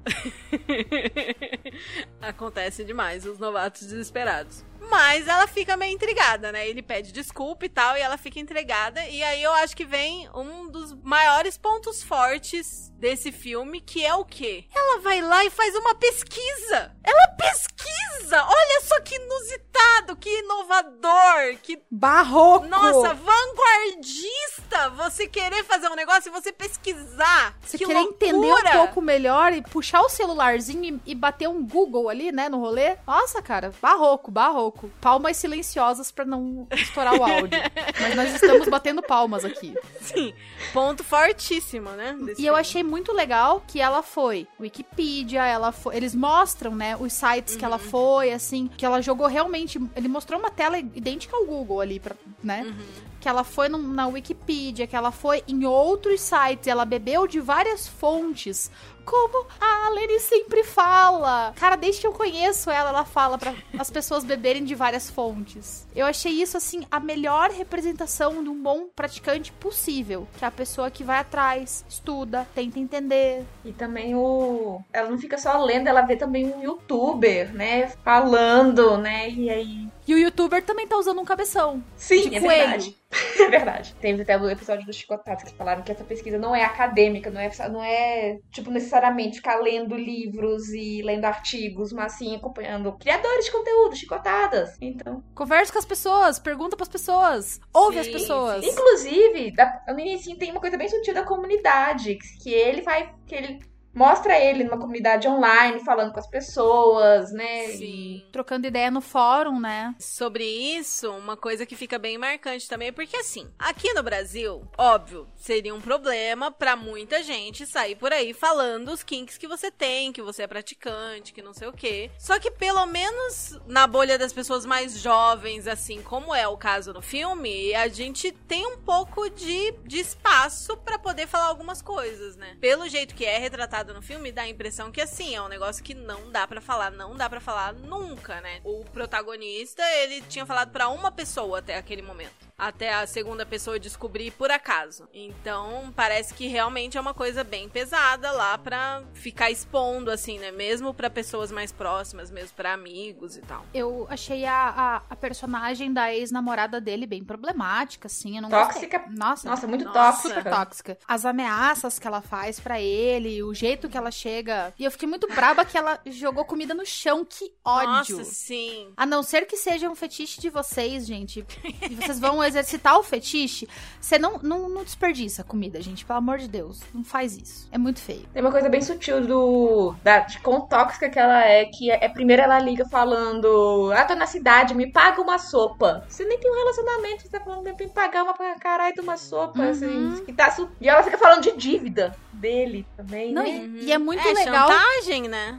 C: <laughs>
B: Acontece demais, os novatos desesperados. Mas ela fica meio intrigada, né? Ele pede desculpa e tal, e ela fica intrigada. E aí eu acho que vem um dos maiores pontos fortes desse filme, que é o quê? Ela vai lá e faz uma pesquisa! Ela pesquisa! Olha só que inusitado, que inovador, que
C: Barroco!
B: Nossa, vanguardista! Você querer fazer um negócio e você pesquisar.
C: Você
B: que
C: querer entender um
B: loucura!
C: pouco melhor e puxar o celularzinho e, e bater um Google ali, né, no rolê. Nossa, cara, barroco, barroco. Palmas silenciosas pra não estourar o áudio. Mas nós estamos batendo palmas aqui.
B: Sim, ponto fortíssimo, né?
C: E eu
B: filme.
C: achei muito legal que ela foi Wikipedia, ela foi, eles mostram, né, os sites que ela foi, assim, que ela jogou realmente, ele mostrou uma tela idêntica ao Google ali, né? Que ela foi num- na Wikipedia, que ela foi em outros sites, ela bebeu de várias fontes, como a Lene sempre fala. Cara, desde que eu conheço ela, ela fala para as pessoas beberem de várias fontes. Eu achei isso, assim, a melhor representação de um bom praticante possível. Que é a pessoa que vai atrás, estuda, tenta entender.
D: E também o. Ela não fica só lendo, ela vê também um youtuber, né? Falando, né? E aí.
C: E o youtuber também tá usando um cabeção.
D: Sim,
C: De
D: é
C: coelho.
D: verdade. É <laughs> verdade. Teve até o episódio dos Chicotados que falaram que essa pesquisa não é acadêmica, não é, não é, tipo, necessariamente ficar lendo livros e lendo artigos, mas sim acompanhando criadores de conteúdo, chicotadas. Então.
C: Conversa com as pessoas, pergunta pras pessoas, ouve as
B: Sim,
C: pessoas.
D: Inclusive, da- no início tem uma coisa bem sutil da comunidade, que ele vai. que ele mostra ele numa comunidade online, falando com as pessoas, né?
B: Sim.
C: Trocando ideia no fórum, né?
B: Sobre isso, uma coisa que fica bem marcante também, porque assim, aqui no Brasil, óbvio, seria um problema pra muita gente sair por aí falando os kinks que você tem, que você é praticante, que não sei o quê. Só que pelo menos na bolha das pessoas mais jovens, assim como é o caso no filme, a gente tem um pouco de, de espaço pra poder falar algumas coisas, né? Pelo jeito que é retratado no filme, dá a impressão que assim, é um negócio que não dá pra falar, não dá pra falar nunca, né? O protagonista, ele tinha falado pra uma pessoa até aquele momento. Até a segunda pessoa descobrir por acaso. Então, parece que realmente é uma coisa bem pesada lá pra ficar expondo, assim, né? Mesmo pra pessoas mais próximas, mesmo pra amigos e tal.
C: Eu achei a, a, a personagem da ex-namorada dele bem problemática, assim. Eu não
D: Tóxica.
C: gostei. Nossa,
D: Nossa, muito
B: Nossa.
C: super
D: tóxica.
C: tóxica. As ameaças que ela faz pra ele, o jeito que ela chega. E eu fiquei muito braba que ela jogou comida no chão. Que ódio.
B: Nossa, sim.
C: A não ser que seja um fetiche de vocês, gente. E vocês vão exercitar o fetiche. Você não, não, não desperdiça comida, gente. Pelo amor de Deus. Não faz isso. É muito feio.
D: Tem uma coisa bem sutil do. Da, de quão tóxica que ela é, que é, primeiro ela liga falando. Ah, tô na cidade, me paga uma sopa. Você nem tem um relacionamento, você tá falando me pagar uma pra caralho de uma sopa,
C: Uhum.
D: assim. que tá su- E ela fica falando de dívida dele também,
C: Não,
D: né?
C: e, e é muito
B: é,
C: legal.
B: chantagem, né?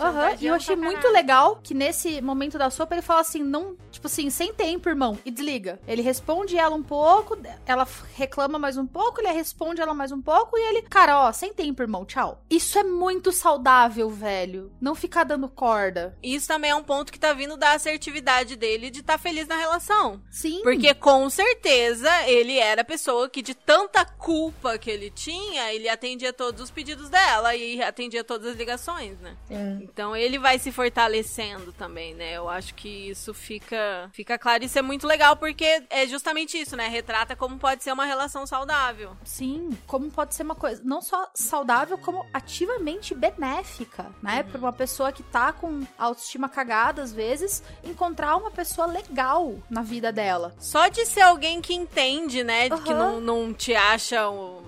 C: Aham, e eu
B: Chantageando
C: achei muito legal que nesse momento da sopa ele fala assim, não, tipo assim, sem tempo, irmão, e desliga. Ele responde ela um pouco, ela reclama mais um pouco, ele responde ela mais um pouco e ele, cara, ó, sem tempo, irmão, tchau. Isso é muito saudável, velho. Não ficar dando corda.
B: Isso também é um ponto que tá vindo da assertividade dele de estar feliz na relação.
C: Sim.
B: Porque com certeza ele era a pessoa que, de tanta culpa que ele tinha, ele atendia todos os pedidos dela e atendia todas as ligações, né?
D: Sim.
B: Então ele vai se fortalecendo também, né? Eu acho que isso fica, fica claro. Isso é muito legal porque é justamente isso, né? Retrata como pode ser uma relação saudável.
C: Sim, como pode ser uma coisa não só saudável, como ativamente benéfica, né? Pra uma pessoa que tá com autoestima cagada, às vezes, encontrar uma pessoa legal na vida dela.
B: Só de ser alguém que entende, né? Que
C: Aham.
B: não, não te acha um,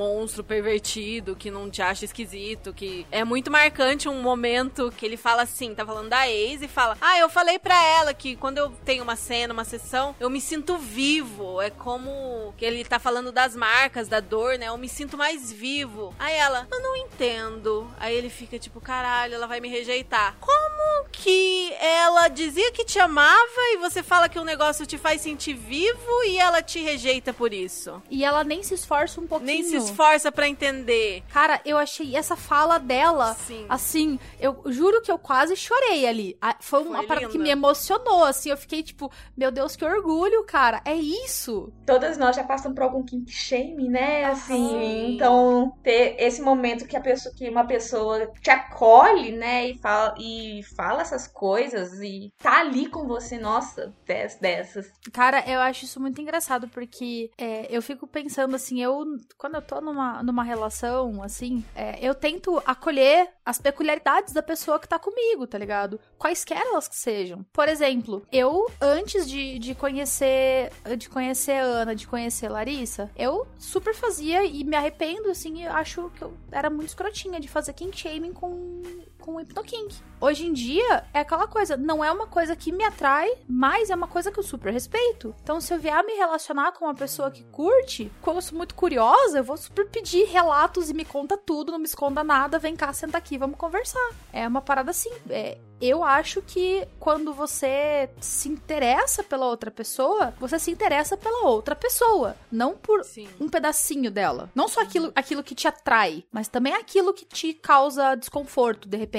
B: monstro pervertido, que não te acha esquisito, que é muito marcante um momento que ele fala assim, tá falando da ex e fala: "Ah, eu falei pra ela que quando eu tenho uma cena, uma sessão, eu me sinto vivo. É como que ele tá falando das marcas, da dor, né? Eu me sinto mais vivo". Aí ela: "Eu não entendo". Aí ele fica tipo: "Caralho, ela vai me rejeitar". Como que ela dizia que te amava e você fala que um negócio te faz sentir vivo e ela te rejeita por isso.
C: E ela nem se esforça um pouquinho.
B: Nem se esforça pra entender.
C: Cara, eu achei essa fala dela,
B: Sim.
C: assim, eu juro que eu quase chorei ali. Foi uma
B: Foi
C: parada que
B: linda.
C: me emocionou, assim, eu fiquei tipo, meu Deus, que orgulho, cara, é isso.
D: Todas nós já passamos por algum kink shame, né? Assim,
B: Sim.
D: então ter esse momento que a pessoa que uma pessoa te acolhe, né, e fala e fala essas coisas e tá ali com você, nossa, des- dessas.
C: Cara, eu acho isso muito engraçado, porque é, eu fico pensando assim, eu, quando eu tô numa, numa relação, assim, é, eu tento acolher as peculiaridades da pessoa que tá comigo, tá ligado? Quaisquer elas que sejam. Por exemplo, eu, antes de, de conhecer de conhecer a Ana, de conhecer Larissa, eu super fazia e me arrependo, assim, eu acho que eu era muito escrotinha de fazer kink shaming com, com o Hypnokink. Hoje em dia, é aquela coisa, não é uma coisa que me atrai, mas é uma coisa que eu super respeito. Então, se eu vier me relacionar com uma pessoa que curte, como eu sou muito curiosa, eu vou super pedir relatos e me conta tudo, não me esconda nada, vem cá, senta aqui, vamos conversar. É uma parada assim. é, eu acho que quando você se interessa pela outra pessoa, você se interessa pela outra pessoa, não por
B: Sim.
C: um pedacinho dela. Não só aquilo, aquilo que te atrai, mas também aquilo que te causa desconforto, de repente.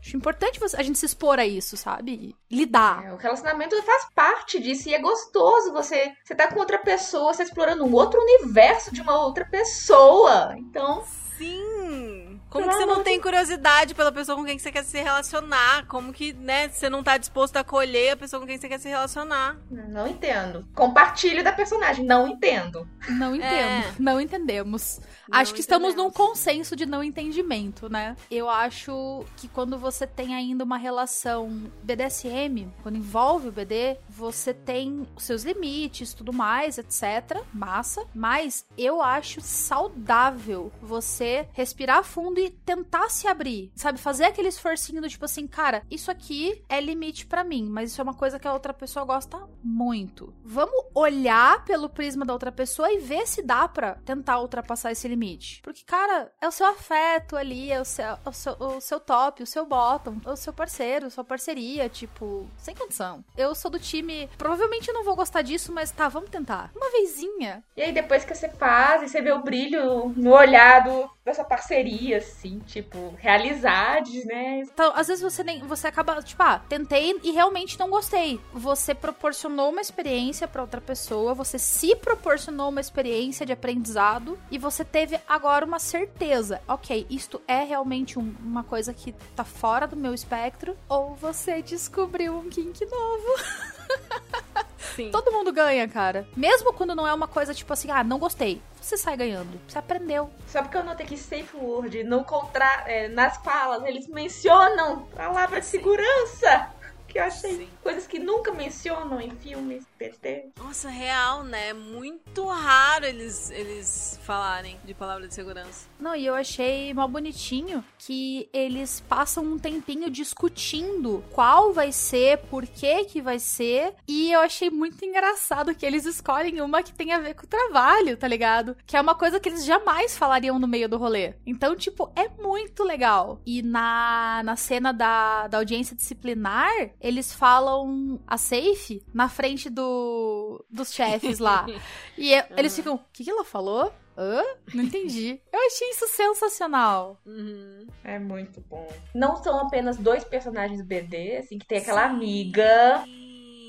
C: Acho importante você- a gente se expor a isso, sabe? E lidar.
D: É, o relacionamento faz parte disso e é gostoso você você tá com outra pessoa, você explorando um outro universo de uma outra pessoa. Então,
B: Sim. Como que você não tem curiosidade pela pessoa com quem você quer se relacionar? Como que, né, você não tá disposto a acolher a pessoa com quem você quer se relacionar?
D: não entendo. Compartilho da personagem, não entendo.
C: Não entendo.
B: É.
C: Não entendemos.
B: Não
C: acho que estamos num consenso de não entendimento, né? Eu acho que quando você tem ainda uma relação BDSM, quando envolve o BD, você tem os seus limites, tudo mais, etc. Massa. Mas eu acho saudável você respirar fundo e tentar se abrir. Sabe? Fazer aquele esforcinho do tipo assim, cara, isso aqui é limite pra mim, mas isso é uma coisa que a outra pessoa gosta muito. Vamos olhar pelo prisma da outra pessoa e ver se dá pra tentar ultrapassar esse limite. Porque, cara, é o seu afeto ali, é o seu, é o seu, o seu top, o seu bottom, é o seu parceiro, sua parceria, tipo, sem condição. Eu sou do time, provavelmente não vou gostar disso, mas tá, vamos tentar. Uma vezinha.
D: E aí depois que você faz, e você vê o brilho no olhar do- dessa parceria, assim, tipo, realidades, né?
C: Então, às vezes você nem você acaba, tipo, ah, tentei e realmente não gostei. Você proporcionou uma experiência pra outra pessoa, você se proporcionou uma experiência de aprendizado e você teve agora uma certeza. OK, isto é realmente um- uma coisa que tá fora do meu espectro ou você descobriu um kink novo. <laughs>
B: Sim.
C: Todo mundo ganha, cara. Mesmo quando não é uma coisa tipo assim, ah, não gostei. Você sai ganhando. Você aprendeu.
D: Só porque eu notei que safe word, no contra... é, nas falas, eles mencionam palavra de segurança. Que eu achei
B: Sim.
D: coisas que nunca mencionam em filmes, PT.
B: Nossa, real, né? Muito raro eles, eles falarem de palavra de segurança.
C: Não, e eu achei mal bonitinho que eles passam um tempinho discutindo qual vai ser, por que que vai ser, e eu achei muito engraçado que eles escolhem uma que tem a ver com o trabalho, tá ligado? Que é uma coisa que eles jamais falariam no meio do rolê. Então, tipo, é muito legal. E na, na cena da, da audiência disciplinar, eles falam a safe na frente do, dos chefes lá. <laughs> E eu- eles ficam, o que, que ela falou? Hã? Não entendi. Eu achei isso sensacional.
B: Uhum.
D: É muito bom. Não são apenas dois personagens BD, assim, que tem aquela amiga.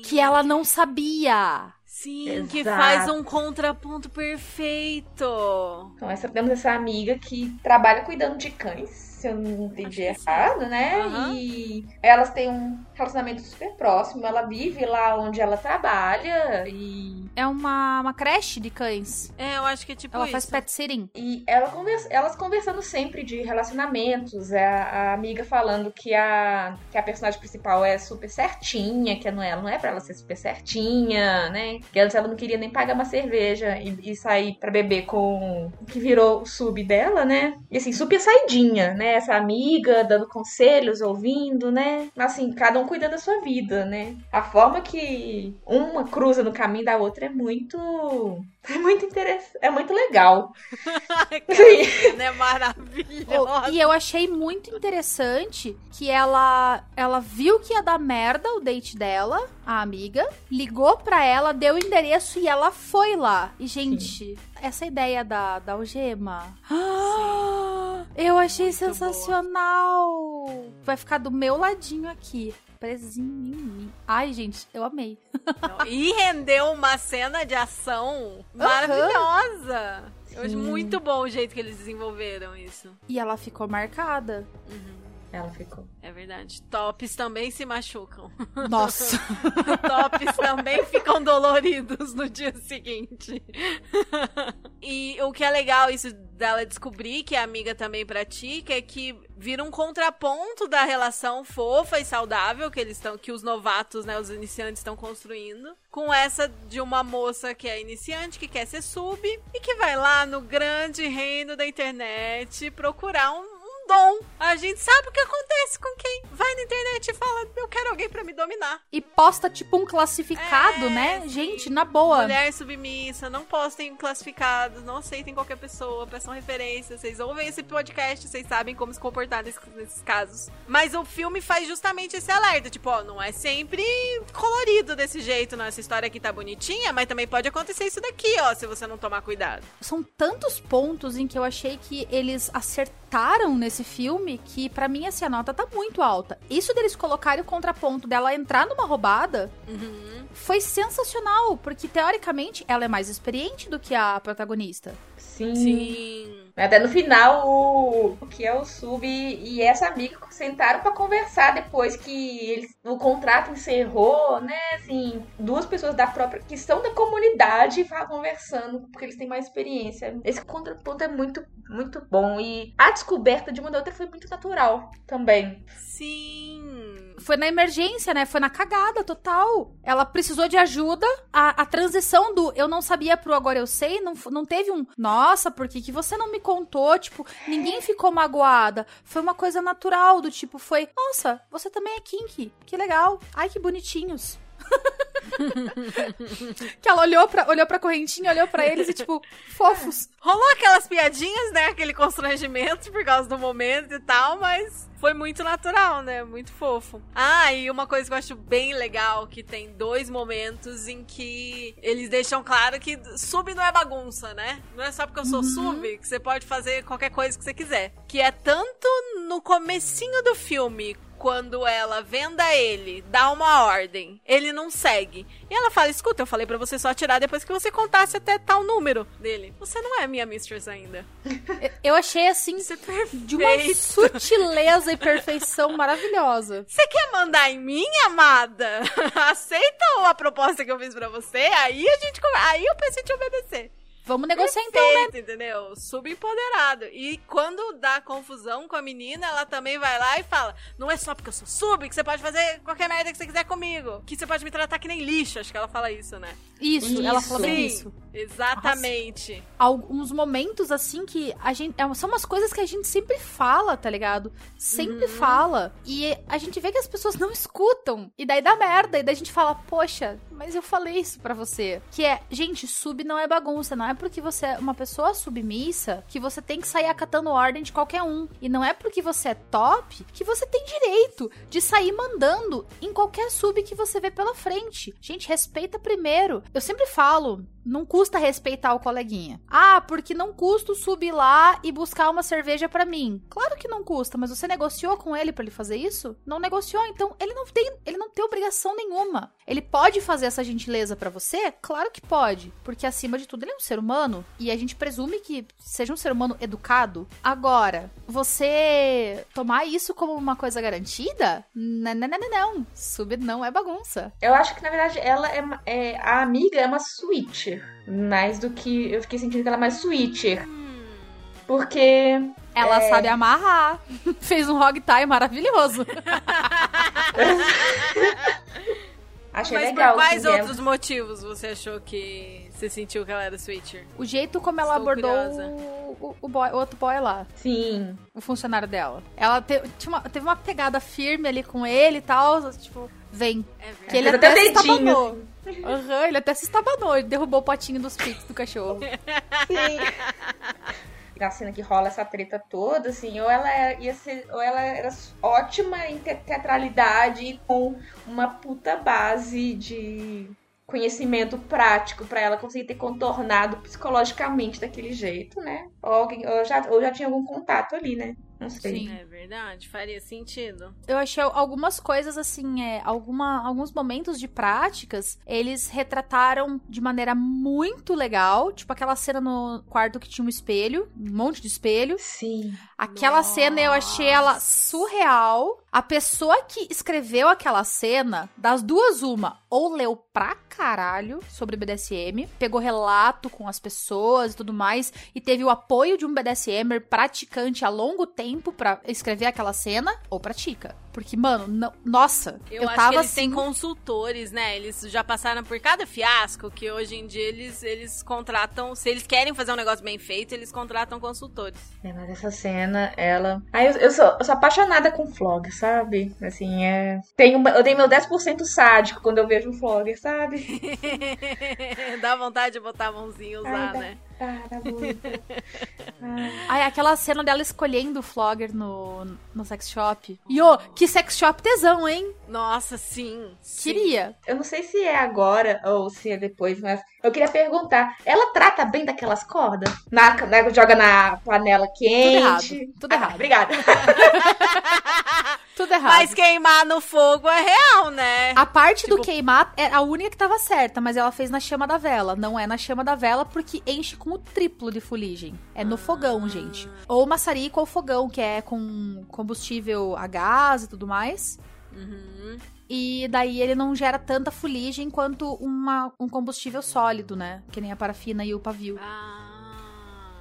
C: Que ela não sabia.
B: Sim, que
D: Exato.
B: faz um contraponto perfeito.
D: Então, essa, temos essa amiga que trabalha cuidando de cães, se eu não entendi errado, né?
B: Aham.
D: E elas têm um relacionamento super próximo. Ela vive lá onde ela trabalha e,
C: É uma, uma creche de cães.
B: É, eu acho que é tipo
C: Ela
B: isso.
C: faz pet sitting.
D: e ela conversa, elas conversando sempre de relacionamentos. É a, a amiga falando que a, que a personagem principal é super certinha, que não é, ela não é pra ela ser super certinha, né? Que antes ela não queria nem pagar uma cerveja e, e sair pra beber com o que virou o sub dela, né? E assim, super saidinha, né? Essa amiga dando conselhos, ouvindo, né? Assim, cada um cuidando da sua vida, né? A forma que uma cruza no caminho da outra é muito <laughs> É muito interessante. É muito legal. <laughs>
B: Cena é maravilhosa.
C: Oh, e eu achei muito interessante que ela ela viu que ia dar merda o date dela, a amiga, ligou pra ela, deu o endereço e ela foi lá. E, gente, essa ideia da, da algema. Ah, eu achei
B: Muito
C: sensacional. Vai ficar do meu ladinho aqui. Presinho em mim. Ai, gente, eu amei.
B: Não, E rendeu uma cena de ação maravilhosa. Eu acho muito bom o jeito que eles desenvolveram isso.
C: E ela ficou marcada.
D: Ela ficou.
B: É verdade. Tops também se machucam.
C: Nossa. <laughs>
B: Tops também ficam doloridos no dia seguinte. e o que é legal isso dela descobrir que a amiga também pratica é que vira um contraponto da relação fofa e saudável que eles estão que os novatos, né, os iniciantes estão construindo, com essa de uma moça que é iniciante, que quer ser sub e que vai lá no grande reino da internet procurar um, um dom. A gente sabe o que acontece com quem vai na internet e fala: "Eu quero alguém pra me dominar".
C: E posta tipo um classificado,
B: É,
C: né?
B: sim.
C: Gente, na boa.
B: Mulher submissa, não postem classificados, não aceitem qualquer pessoa, peçam referências. Vocês ouvem esse podcast, vocês sabem como se comportar nesses, nesses casos. Mas o filme faz justamente esse alerta: tipo, ó, não é sempre colorido desse jeito, não. Essa história aqui tá bonitinha, mas também pode acontecer isso daqui, ó, se você não tomar cuidado.
C: São tantos pontos em que eu achei que eles acertaram nesse filme que pra mim assim, a nota tá muito alta. Isso deles colocarem o contraponto dela entrar numa roubada foi sensacional, porque teoricamente ela é mais experiente do que a protagonista.
D: Sim.
B: Sim.
D: Até no final, o, o que é o Sub e essa amiga sentaram pra conversar depois que eles, o contrato encerrou, né? Assim, duas pessoas da própria, que são da comunidade, conversando, porque eles têm mais experiência. Esse contraponto é muito, muito bom. E a descoberta de uma da outra foi muito natural também.
B: Sim.
C: Foi na emergência, né? Foi na cagada total. Ela precisou de ajuda. A, a transição do eu não sabia pro agora eu sei, não, não teve um nossa, por que, que você não me contou? Tipo, ninguém ficou magoada. Foi uma coisa natural, do tipo, foi, nossa, você também é kinky. Que legal. Ai, que bonitinhos. <laughs> que ela olhou pra, olhou pra correntinha, olhou pra eles e, tipo, fofos.
B: Rolou aquelas piadinhas, né? Aquele constrangimento por causa do momento e tal, mas foi muito natural, né? Muito fofo. Ah, e uma coisa que eu acho bem legal, que tem dois momentos em que eles deixam claro que sub não é bagunça, né? Não é só porque eu sou sub que você pode fazer qualquer coisa que você quiser. Que é tanto no comecinho do filme quando ela venda ele, dá uma ordem, ele não segue. E ela fala: escuta, eu falei pra você só tirar depois que você contasse até tal número dele. Você não é minha mistress ainda. <laughs>
C: Eu achei, assim,
B: é
C: de uma sutileza e perfeição maravilhosa.
B: Você quer mandar em mim, amada? <laughs> Aceita a proposta que eu fiz pra você? Aí a gente aí eu pensei te obedecer.
C: Vamos negociar então, né?
B: Perfeito, entendeu? Subempoderado. E quando dá confusão com a menina, ela também vai lá e fala: Não é só porque eu sou sub que você pode fazer qualquer merda que você quiser comigo. Que você pode me tratar que nem lixo. Acho que ela fala isso, né?
C: Isso, ela
D: Isso.
C: falou bem
B: Sim,
C: isso.
B: Exatamente.
C: Alguns momentos, assim, que a gente. é, São umas coisas que a gente sempre fala, tá ligado? Sempre
B: Uhum.
C: fala. E a gente vê que as pessoas não escutam. E daí dá merda. E daí a gente fala, poxa, mas eu falei isso pra você. Que é, gente, sub não é bagunça. Não é porque você é uma pessoa submissa que você tem que sair acatando ordem de qualquer um. E não é porque você é top que você tem direito de sair mandando em qualquer sub que você vê pela frente. Gente, respeita primeiro. Eu sempre falo, não custa respeitar o coleguinha. Ah, porque não custa subir lá e buscar uma cerveja pra mim. Claro que não custa, mas você negociou com ele pra ele fazer isso? Não negociou, então ele não tem, ele não tem obrigação nenhuma. Ele pode fazer essa gentileza pra você? Claro que pode, porque acima de tudo ele é um ser humano e a gente presume que seja um ser humano educado. Agora, você tomar isso como uma coisa garantida? Não, não, não, não, não. Sub não é bagunça.
D: Eu acho que, na verdade, ela é, é- A amiga é uma switcher. Mais do que. Eu fiquei sentindo que ela é mais switcher. Porque.
C: Ela
D: É.
C: sabe amarrar. <laughs> Fez um hog tie maravilhoso. <laughs>
D: Achei
B: Mas
D: legal.
B: por quais
D: que é-
B: outros motivos você achou que você sentiu que ela era switcher?
C: O jeito como ela
B: Estou
C: abordou o, o, boy- o outro boy lá,
D: Sim.
C: o funcionário dela. Ela te- tinha uma- teve uma pegada firme ali com ele e tal. Tipo, vem.
B: É verdade.
C: Que ele até
D: até
C: se Aham, ele até se estabanou, ele derrubou o potinho dos pits do cachorro. <laughs>
D: Sim. Na cena que rola essa treta toda, assim, ou ela é- ia ser, ou ela era ótima em te- teatralidade e com uma puta base de conhecimento prático pra ela conseguir ter contornado psicologicamente daquele jeito, né? Ou, alguém, ou, já, ou já tinha algum contato ali, né? Não sei.
C: Sim.
B: É verdade, faria sentido.
C: Eu achei algumas coisas assim, é, alguma, alguns momentos de práticas, eles retrataram de maneira muito legal. Tipo aquela cena no quarto que tinha um espelho, um monte de espelho.
D: Sim.
C: Aquela cena eu achei ela surreal. A pessoa que escreveu aquela cena, das duas, uma, ou leu pra caralho sobre BDSM, pegou relato com as pessoas e tudo mais, e teve o apoio de um BDSMer praticante a longo tempo pra escrever aquela cena, ou pratica. Porque, mano, não- nossa,
B: Eu,
C: eu,
B: acho
C: tava
B: que eles
C: assim.
B: têm consultores, né? Eles já passaram por cada fiasco que hoje em dia eles, eles contratam. Se eles querem fazer um negócio bem feito, eles contratam consultores.
D: É, mas essa cena, ela. Ah, eu, eu, sou, eu sou apaixonada com Flogger, sabe? Assim, é. Tenho, uma- eu tenho meu 10% sádico quando eu vejo um Flogger, sabe? <laughs>
B: Dá vontade de botar a mãozinha e usar,
D: Ai, dá-
B: né?
D: Cara, muito. Ai.
C: Ai, aquela cena dela escolhendo o Flogger no, no sex shop. Ô, que sex shop tesão, hein?
B: Nossa, sim. sim.
C: Queria.
D: Eu não sei se é agora ou se é depois, mas eu queria perguntar: ela trata bem daquelas cordas? Na, na- joga na panela quente?
C: errado, tudo
D: Ah,
C: errado.
D: Obrigada. <laughs>
C: Tudo errado.
B: Mas queimar no fogo é real, né?
C: A parte do
B: Tipo-
C: queimar é a única que tava certa, mas ela fez na chama da vela. Não é na chama da vela porque enche com o triplo de fuligem. É no fogão, gente. Ou maçarico ou fogão, que é com combustível a gás e tudo mais.
B: Uhum.
C: E daí ele não gera tanta fuligem quanto uma, um combustível sólido, né? Que nem a parafina e o pavio.
B: Ah.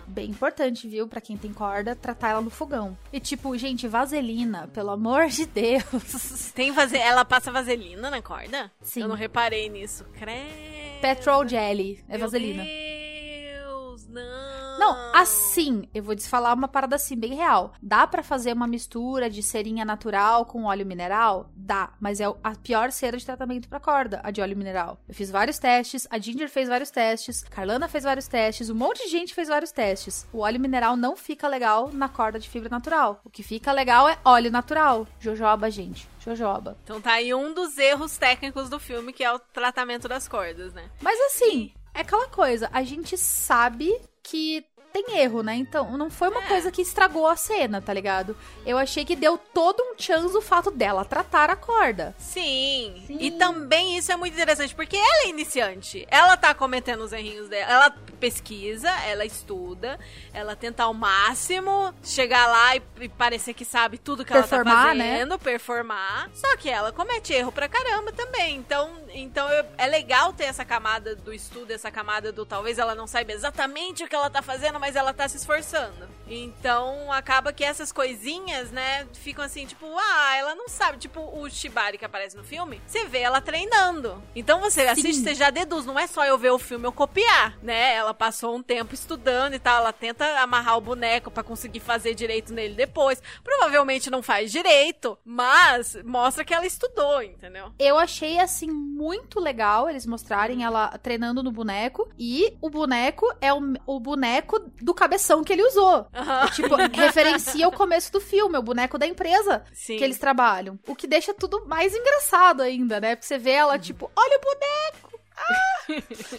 C: Bem importante, viu? Pra quem tem corda, tratar ela no fogão. E tipo, gente, vaselina, pelo amor de Deus. <laughs>
B: Tem vase... Ela passa vaselina na corda?
C: Sim.
B: Eu não reparei nisso. Credo.
C: Petrol jelly é
B: Meu
C: vaselina.
B: Deus, não.
C: Não, assim, eu vou te falar uma parada assim, bem real. Dá pra fazer uma mistura de cerinha natural com óleo mineral? Dá, mas é a pior cera de tratamento pra corda, a de óleo mineral. Eu fiz vários testes, a Ginger fez vários testes, Carlana fez vários testes, um monte de gente fez vários testes. O óleo mineral não fica legal na corda de fibra natural. O que fica legal é óleo natural. Jojoba, gente. Jojoba.
B: Então tá aí um dos erros técnicos do filme, que é o tratamento das cordas, né?
C: Mas assim, é aquela coisa, a gente sabe que tem erro, né? Então, não foi uma coisa que estragou a cena, tá ligado? Eu achei que deu todo um chance o fato dela tratar a corda.
B: Sim.
D: Sim.
B: E também isso é muito interessante, porque ela é iniciante. Ela tá cometendo os errinhos dela. Ela pesquisa, ela estuda, ela tenta ao máximo chegar lá e, e parecer que sabe tudo que
C: Performar,
B: ela tá
C: né?
B: fazendo, performar. Só que ela comete erro pra caramba também. Então, então eu- é legal ter essa camada do estudo, essa camada do talvez ela não saiba exatamente o que ela tá fazendo, mas ela tá se esforçando. Então, acaba que essas coisinhas, né, ficam assim, tipo, ah, ela não sabe. Tipo, o Shibari que aparece no filme, você vê ela treinando. Então você assiste, você já deduz. Não é só eu ver o filme eu copiar, né? Ela passou um tempo estudando e tal. Ela tenta amarrar o boneco pra conseguir fazer direito nele depois. Provavelmente não faz direito, mas mostra que ela estudou, entendeu?
C: Eu achei, assim, muito legal eles mostrarem ela treinando no boneco. E o boneco é o, o boneco do cabeção que ele usou.
B: Aham.
C: Tipo, <laughs> referencia o começo do filme, o boneco da empresa
B: Sim.
C: que eles trabalham. O que deixa tudo mais engraçado ainda, né? Porque você vê ela, tipo, olha o boneco! Ah!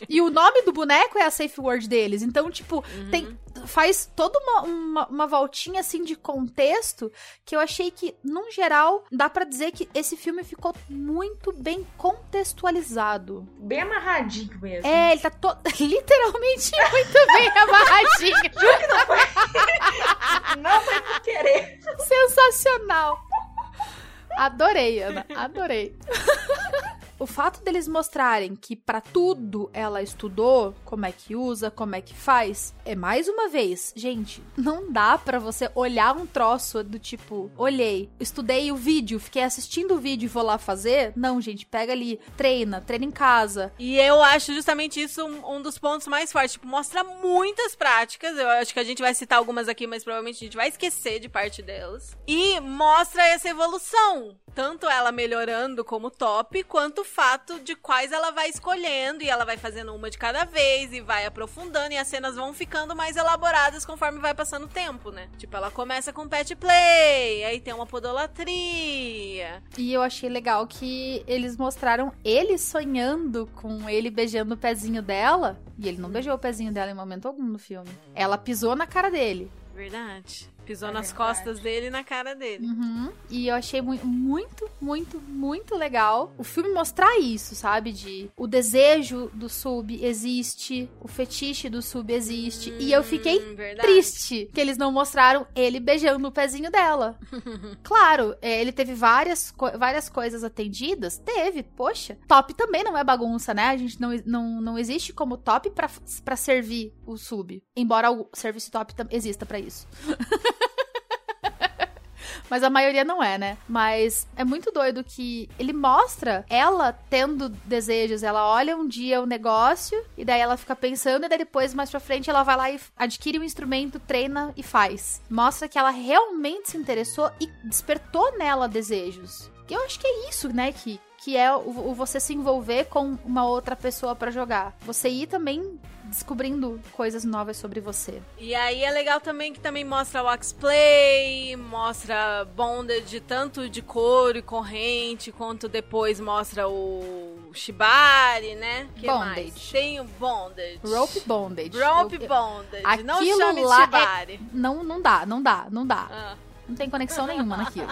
C: e o nome do boneco é a safe word deles. Então, tipo, tem, faz toda uma, uma, uma voltinha assim de contexto que eu achei que, num geral, dá pra dizer que esse filme ficou muito bem contextualizado.
D: Bem amarradinho mesmo.
C: É, ele tá to- <laughs> literalmente muito bem <laughs> amarradinho.
D: Não foi por querer.
C: Sensacional. Adorei, Ana. Adorei. <laughs> O fato deles mostrarem que pra tudo ela estudou, como é que usa, como é que faz, é mais uma vez, gente, não dá pra você olhar um troço do tipo, olhei, estudei o vídeo, fiquei assistindo o vídeo e vou lá fazer. Não, gente, pega ali, treina, treina em casa.
B: E eu acho justamente isso um, um dos pontos mais fortes. Tipo, mostra muitas práticas. Eu acho que a gente vai citar algumas aqui, mas provavelmente a gente vai esquecer de parte delas. E mostra essa evolução tanto ela melhorando como top, quanto fato de quais ela vai escolhendo e ela vai fazendo uma de cada vez e vai aprofundando e as cenas vão ficando mais elaboradas conforme vai passando o tempo, né? Tipo, ela começa com pet play, aí tem uma podolatria.
C: E eu achei legal que eles mostraram ele sonhando com ele beijando o pezinho dela. E ele não beijou o pezinho dela em momento algum no filme. Ela pisou na cara dele.
B: Verdade. Pisou
D: É
B: nas
D: verdade.
B: costas dele e na cara dele.
C: Uhum. E eu achei mu- muito, muito, muito legal o filme mostrar isso, sabe? De o desejo do sub existe, o fetiche do sub existe. e eu fiquei
B: Hum, verdade.
C: triste que eles não mostraram ele beijando o pezinho dela. <laughs> claro, é, ele teve várias, co- várias coisas atendidas. Teve, poxa. Top também não é bagunça, né? A gente não, não, não existe como top pra, pra servir o sub. Embora o serviço top exista pra isso. <laughs> Mas a maioria não é, né? Mas é muito doido que ele mostra ela tendo desejos. Ela olha um dia o negócio e daí ela fica pensando e daí depois, mais pra frente, ela vai lá e adquire um instrumento, treina e faz. Mostra que ela realmente se interessou e despertou nela desejos. Eu acho que é isso, né, que que é o, o você se envolver com uma outra pessoa pra jogar. Você ir também descobrindo coisas novas sobre você.
B: E aí é legal também que também mostra o Play, mostra bondage tanto de couro e corrente, quanto depois mostra o Shibari, né? Que
C: Bondage.
B: mais? Tem o bondage.
C: Rope bondage.
B: Rope
C: Eu- eu-
B: bondage. Não
C: Aquilo
B: chame
C: lá é-
B: Shibari.
C: Não, não dá, não dá, não dá.
B: Ah.
C: Não tem conexão nenhuma naquilo.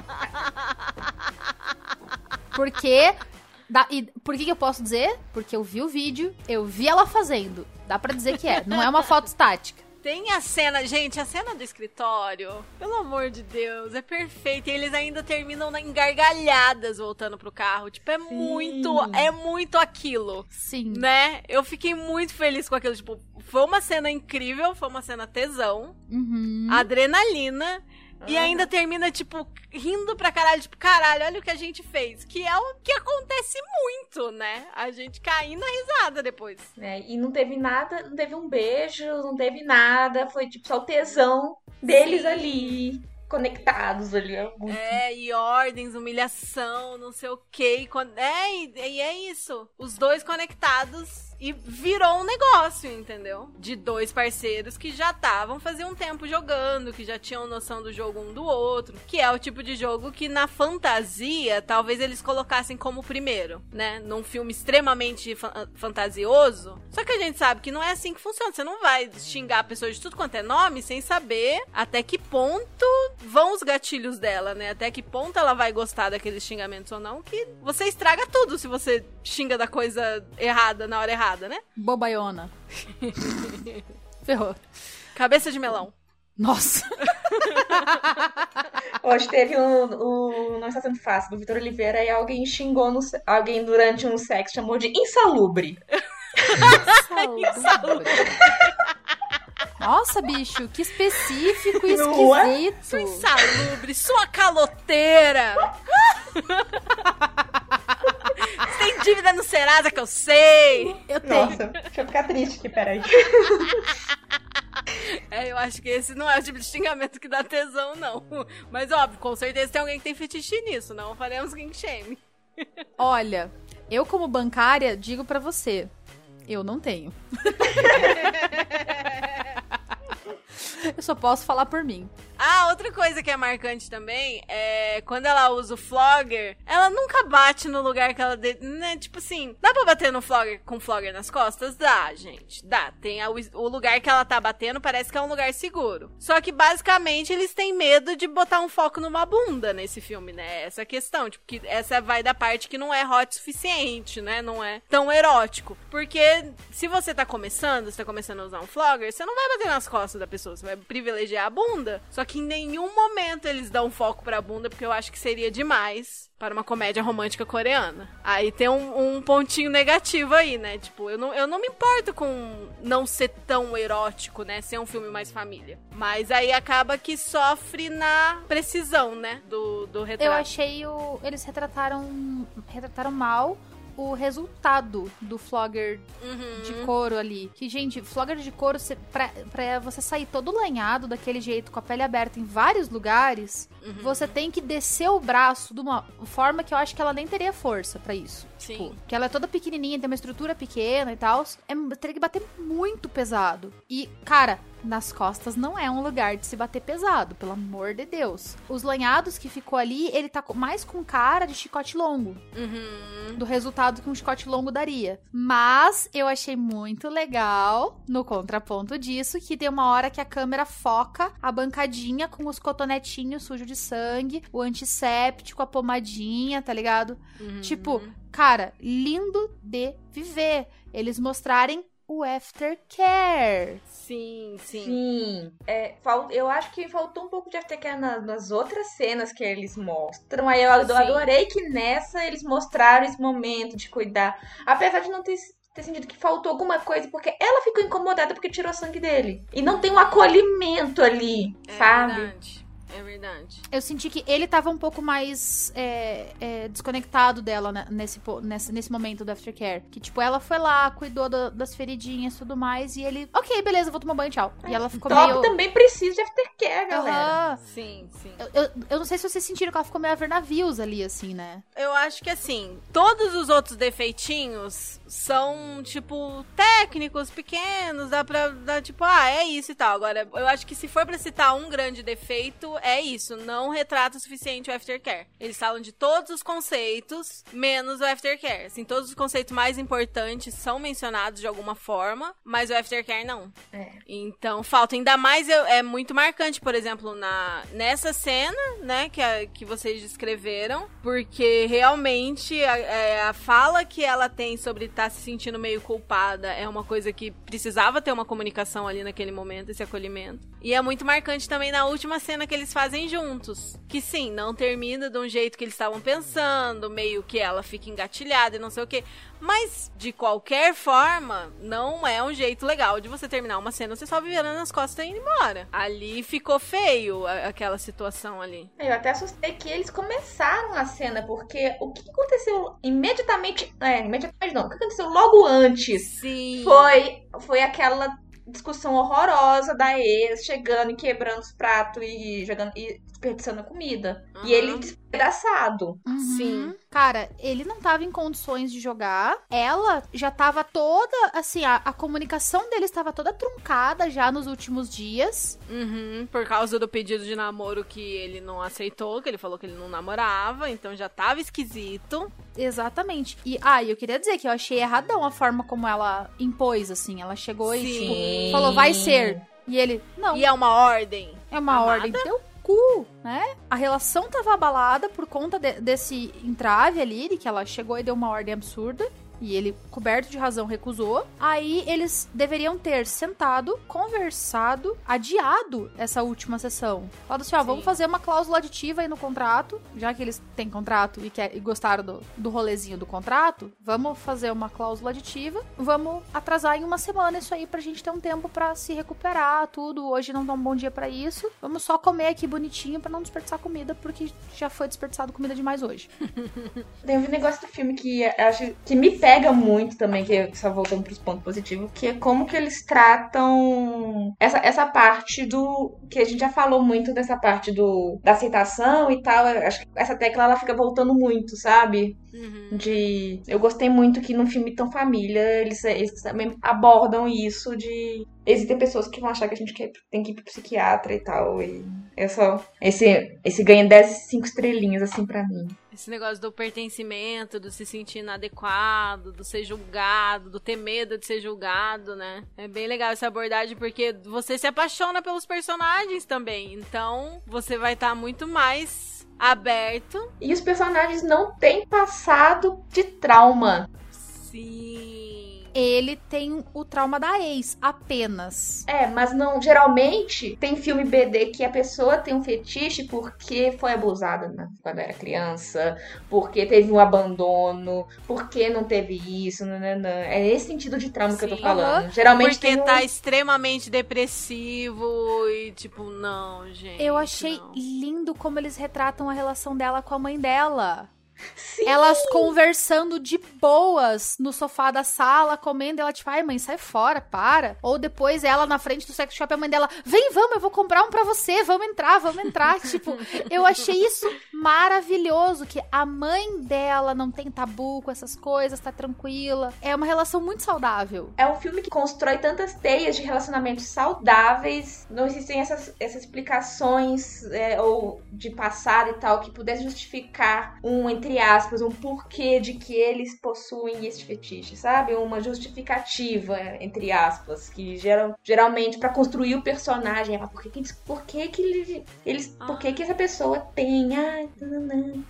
C: Porque. Dá- e por que, que eu posso dizer? Porque eu vi o vídeo, eu vi ela fazendo. Dá pra dizer que é. Não é uma <laughs> foto estática.
B: Tem a cena, gente, a cena do escritório, pelo amor de Deus, é perfeita. E eles ainda terminam na- em gargalhadas voltando pro carro. Tipo, é muito, é muito aquilo.
C: Sim.
B: Né? Eu fiquei muito feliz com aquilo. Tipo, foi uma cena incrível, foi uma cena tesão,
C: Uhum.
B: adrenalina. E ainda termina, tipo, rindo pra caralho. Tipo, caralho, olha o que a gente fez. Que é o que acontece muito, né? A gente caindo na risada depois.
D: né? E não teve nada, não teve um beijo, não teve nada. Foi tipo só o tesão deles
B: Sim.
D: ali, conectados ali. É muito-
B: É, e ordens, humilhação, não sei o quê. E quando- É, e, e é isso. Os dois conectados e virou um negócio, entendeu? De dois parceiros que já estavam fazia um tempo jogando, que já tinham noção do jogo um do outro. Que é o tipo de jogo que na fantasia, talvez eles colocassem como primeiro, né? Num filme extremamente fa- fantasioso. Só que a gente sabe que não é assim que funciona. Você não vai xingar a pessoa de tudo quanto é nome sem saber até que ponto vão os gatilhos dela, né? Até que ponto ela vai gostar daqueles xingamentos ou não, que você estraga tudo se você xinga da coisa errada na hora errada, né?
C: Bobaiona. <laughs> Ferrou.
B: Cabeça de melão.
C: Nossa. <laughs>
D: Hoje teve um, o Não Está Sendo Fácil, do Vitor Oliveira, e alguém xingou no, alguém durante um sexo, chamou de insalubre. <laughs>
C: Nossa, bicho, que específico e
D: é?
B: Sua
C: esquisito.
B: insalubre, sua caloteira. Dívida no Serasa que eu sei.
C: Eu tenho.
D: Nossa, deixa eu ficar triste aqui, peraí. <laughs>
B: É, eu acho que esse não é o tipo de xingamento que dá tesão, não. Mas óbvio, com certeza tem alguém que tem fetiche nisso, não faremos kink shame.
C: Olha, eu como bancária digo pra você, eu não tenho. <laughs> eu só posso falar por mim.
B: Ah, outra coisa que é marcante também é quando ela usa o flogger, ela nunca bate no lugar que ela. De... Né? Tipo assim, dá pra bater no flogger com flogger nas costas? Dá, gente. Dá. Tem a- o lugar que ela tá batendo, parece que é um lugar seguro. Só que basicamente eles têm medo de botar um foco numa bunda nesse filme, né? Essa é questão. Tipo, que essa vai da parte que não é hot o suficiente, né? Não é tão erótico. Porque se você tá começando, você tá começando a usar um flogger, você não vai bater nas costas da pessoa, você vai privilegiar a bunda. Só que em nenhum momento eles dão foco pra bunda, porque eu acho que seria demais para uma comédia romântica coreana. Aí tem um, um pontinho negativo aí, né? Tipo, eu não, eu não me importo com não ser tão erótico, né? Ser um filme mais família. Mas aí acaba que sofre na precisão, né? Do, do
C: Eu
B: retrato.
C: achei o. Eles retrataram. Retrataram mal o resultado do flogger
B: Uhum.
C: de couro ali. Que, gente, flogger de couro, cê, pra, pra você sair todo lanhado daquele jeito, com a pele aberta em vários lugares,
B: Uhum.
C: você tem que descer o braço de uma forma que eu acho que ela nem teria força pra isso.
B: Sim.
C: Tipo, que ela é toda pequenininha, tem uma estrutura pequena e tal. É, teria que bater muito pesado. E, cara, nas costas não é um lugar de se bater pesado, pelo amor de Deus. Os lanhados que ficou ali, ele tá mais com cara de chicote longo
B: Uhum.
C: do resultado que um chicote longo daria. Mas eu achei muito legal, no contraponto disso, que tem uma hora que a câmera foca a bancadinha com os cotonetinhos sujos de sangue, o antisséptico, a pomadinha, tá ligado?
B: Uhum.
C: Tipo, cara, lindo de viver. Eles mostrarem o aftercare.
B: Sim, sim.
D: Sim. É, fal- eu acho que faltou um pouco de aftercare na- nas outras cenas que eles mostram. Aí eu
B: Sim.
D: adorei que nessa eles mostraram esse momento de cuidar. Apesar de não ter, ter sentido que faltou alguma coisa, porque ela ficou incomodada porque tirou sangue dele. E não tem um acolhimento ali,
B: É
D: sabe?
B: verdade. É verdade.
C: Eu senti que ele tava um pouco mais é, é, desconectado dela né, nesse, nesse, nesse momento do aftercare. Que, tipo, ela foi lá, cuidou do- das feridinhas e tudo mais. E ele, ok, beleza, vou tomar banho, tchau. E ela ficou
D: Top
C: meio.
D: também precisa de aftercare, galera.
C: Aham.
B: Sim, sim.
C: Eu, eu, eu não sei se vocês sentiram que ela ficou meio a ver navios ali, assim, né?
B: Eu acho que assim, todos os outros defeitinhos são, tipo, técnicos, pequenos, dá pra dar, tipo, ah, é isso e tal. Agora, eu acho que se for pra citar um grande defeito, é isso, não retrata o suficiente o aftercare. Eles falam de todos os conceitos, menos o aftercare. Assim, todos os conceitos mais importantes são mencionados de alguma forma, mas o aftercare não.
D: É.
B: Então, falta ainda mais, eu- é muito marcante, por exemplo, na, nessa cena, né, que, a- que vocês descreveram, porque realmente a, é, a fala que ela tem sobre estar se sentindo meio culpada é uma coisa que precisava ter uma comunicação ali naquele momento, esse acolhimento. E é muito marcante também na última cena que eles fazem juntos. Que sim, não termina de um jeito que eles estavam pensando, meio que ela fica engatilhada e não sei o quê. Mas, de qualquer forma, não é um jeito legal de você terminar uma cena, você só virando nas costas e indo embora. Ali ficou feio a- aquela situação ali.
D: Eu até assustei que eles começaram a cena, porque o que aconteceu imediatamente. É, imediatamente não. O que aconteceu logo antes
B: Sim.
D: foi, foi aquela discussão horrorosa da ex chegando e quebrando os pratos e jogando e desperdiçando a comida. E
B: Aham.
D: ele despedaçado.
B: Sim.
C: Cara, ele não tava em condições de jogar. Ela já tava toda, assim, a, a comunicação dele estava toda truncada já nos últimos dias.
B: Uhum, por causa do pedido de namoro que ele não aceitou, que ele falou que ele não namorava, então já tava esquisito.
C: Exatamente. E, ah, e eu queria dizer que eu achei erradão a forma como ela impôs, assim. Ela chegou e,
B: Sim.
C: tipo, falou, vai ser. E ele, não,
B: E é uma ordem.
C: é uma
B: amada?
C: ordem teu cu, né? A relação tava abalada por conta de- desse entrave ali, de que ela chegou e deu uma ordem absurda. E ele, coberto de razão, recusou. Aí eles deveriam ter sentado, conversado, adiado essa última sessão. Falado assim: ó,
B: Sim.
C: vamos fazer uma cláusula aditiva aí no contrato, já que eles têm contrato e, quer, e gostaram do, do rolezinho do contrato, vamos fazer uma cláusula aditiva, vamos atrasar em uma semana isso aí pra gente ter um tempo pra se recuperar, tudo. Hoje não dá um bom dia pra isso. Vamos só comer aqui bonitinho pra não desperdiçar comida, porque já foi desperdiçado comida demais hoje. <laughs>
D: Tem um negócio do filme que acho que me pega muito também, que só voltando pros pontos positivos, que é como que eles tratam essa, essa parte do. que a gente já falou muito dessa parte do da aceitação e tal. Acho que essa tecla ela fica voltando muito, sabe?
B: Uhum.
D: De. Eu gostei muito que num filme tão família, eles, eles também abordam isso de. Existem pessoas que vão achar que a gente quer- tem que ir pro psiquiatra e tal. E é só. Esse, esse ganha 10, 5 estrelinhas, assim, pra mim.
B: Esse negócio do pertencimento, do se sentir inadequado, do ser julgado, do ter medo de ser julgado, né? É bem legal essa abordagem porque você se apaixona pelos personagens também. Então, você vai estar muito mais aberto.
D: E os personagens não têm passado de trauma.
B: Sim.
C: Ele tem o trauma da ex, apenas.
D: É, mas não. Geralmente tem filme BD que a pessoa tem um fetiche porque foi abusada né, quando era criança, porque teve um abandono, porque não teve isso. nananã. É esse sentido de trauma que eu tô
B: Sim.
D: falando. Geralmente
B: Porque
D: tem um...
B: tá extremamente depressivo e tipo, não, gente.
C: Eu achei
B: não.
C: lindo como eles retratam a relação dela com a mãe dela.
D: Sim.
C: Elas conversando de boas no sofá da sala, comendo, ela tipo, ai mãe, sai fora, para. Ou depois ela na frente do sex shop, a mãe dela, vem, vamos, eu vou comprar um pra você, vamos entrar, vamos entrar. <laughs> tipo, eu achei isso maravilhoso, que a mãe dela não tem tabu com essas coisas, tá tranquila. É uma relação muito saudável.
D: É um filme que constrói tantas teias de relacionamentos saudáveis. Não existem essas, essas explicações é, ou de passado e tal que pudesse justificar um, entre aspas, um porquê de que eles possuem esse fetiche, sabe? Uma justificativa, entre aspas, que geram, geralmente para construir o personagem, ah, por que, que, por que, que ele, eles, por que, que essa pessoa tem? Ah.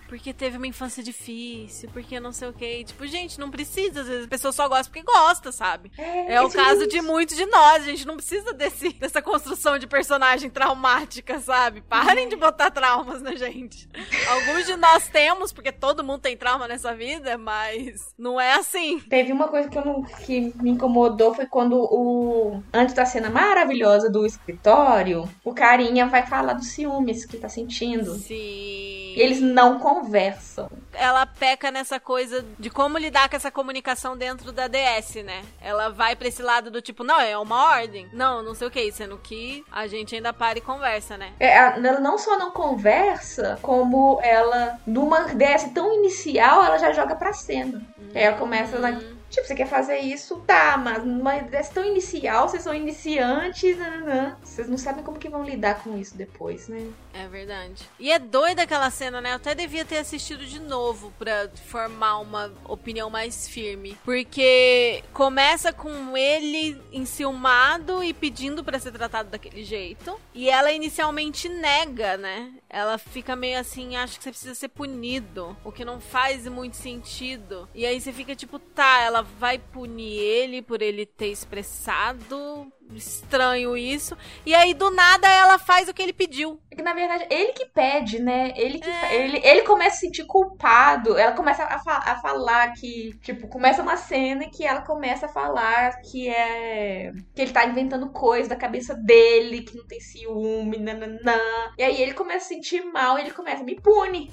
B: Porque teve uma infância difícil, porque não sei o que. Tipo, gente, não precisa. Às vezes a pessoa só gosta porque gosta, sabe? É, o
D: esse
B: caso de muitos de nós. A gente não precisa desse, dessa construção de personagem traumática, sabe? Parem de botar traumas na gente. Alguns de nós temos, porque todo mundo tem trauma nessa vida, mas não é assim.
D: Teve uma coisa que, eu não, que me incomodou foi quando o. Antes da cena maravilhosa do escritório, o carinha vai falar dos ciúmes que tá sentindo.
B: Sim.
D: E eles não conversam.
B: Ela peca nessa coisa de como lidar com essa comunicação dentro da DS, né? Ela vai pra esse lado do tipo, não, é uma ordem. Não, não sei o que, sendo que a gente ainda para e conversa, né?
D: É, ela não só não conversa, como ela, numa DS tão inicial, ela já joga pra cena. Aí ela começa lá. Tipo, você quer fazer isso? Tá, mas numa DS tão inicial, vocês são iniciantes, nananã. Vocês não sabem como que vão lidar com isso depois, né?
B: É verdade. E é doida aquela cena, né? Eu até devia ter assistido de novo pra formar uma opinião mais firme. Porque começa com ele enciumado e pedindo pra ser tratado daquele jeito. E ela inicialmente nega, né? Ela fica meio assim, acha que você precisa ser punido. O que não faz muito sentido. E aí você fica tipo, tá, ela vai punir ele por ele ter expressado. Estranho isso. E aí, do nada, ela faz o que ele pediu.
D: É que na verdade ele que pede, né? Ele que fa- ele, ele começa a se sentir culpado. Ela começa a, fa- a falar que, tipo, começa uma cena que ela começa a falar que é que ele tá inventando coisa da cabeça dele, que não tem ciúme, nananã. E aí ele começa a se sentir mal, e ele começa me pune.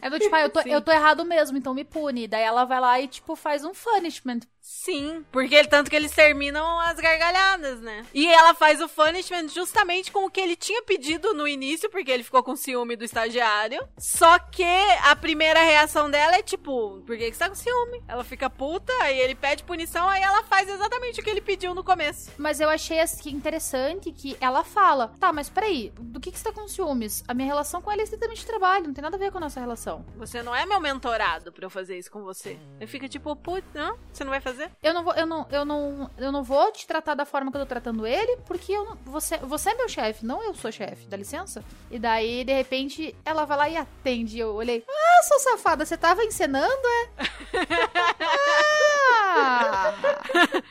C: É do tipo, ah, eu tô,
B: Sim.
C: eu tô errado mesmo, então me pune. Daí ela vai lá e, tipo, faz um punishment.
B: Sim, porque tanto que eles terminam as gargalhadas, né? E ela faz o punishment justamente com o que ele tinha pedido no início, porque ele ficou com ciúme do estagiário. Só que a primeira reação dela é tipo, por que que você tá com ciúme? Ela fica puta, aí ele pede punição, aí ela faz exatamente o que ele pediu no começo.
C: Mas eu achei assim, interessante que ela fala: tá, mas peraí, do que, que você tá com ciúmes? A minha relação com ele é estritamente trabalho, não tem nada a ver com a nossa relação.
B: Você não é meu mentorado pra eu fazer isso com você. Ele fica tipo, não? Você não vai fazer?
C: Eu não vou, eu não, eu não, eu não vou te tratar da forma que eu tô tratando ele, porque eu não, você, você é meu chefe, não eu sou chefe, dá licença? E daí, de repente, ela vai lá e atende. Eu olhei, ah, sou safada, você tava encenando, é? ah! <laughs>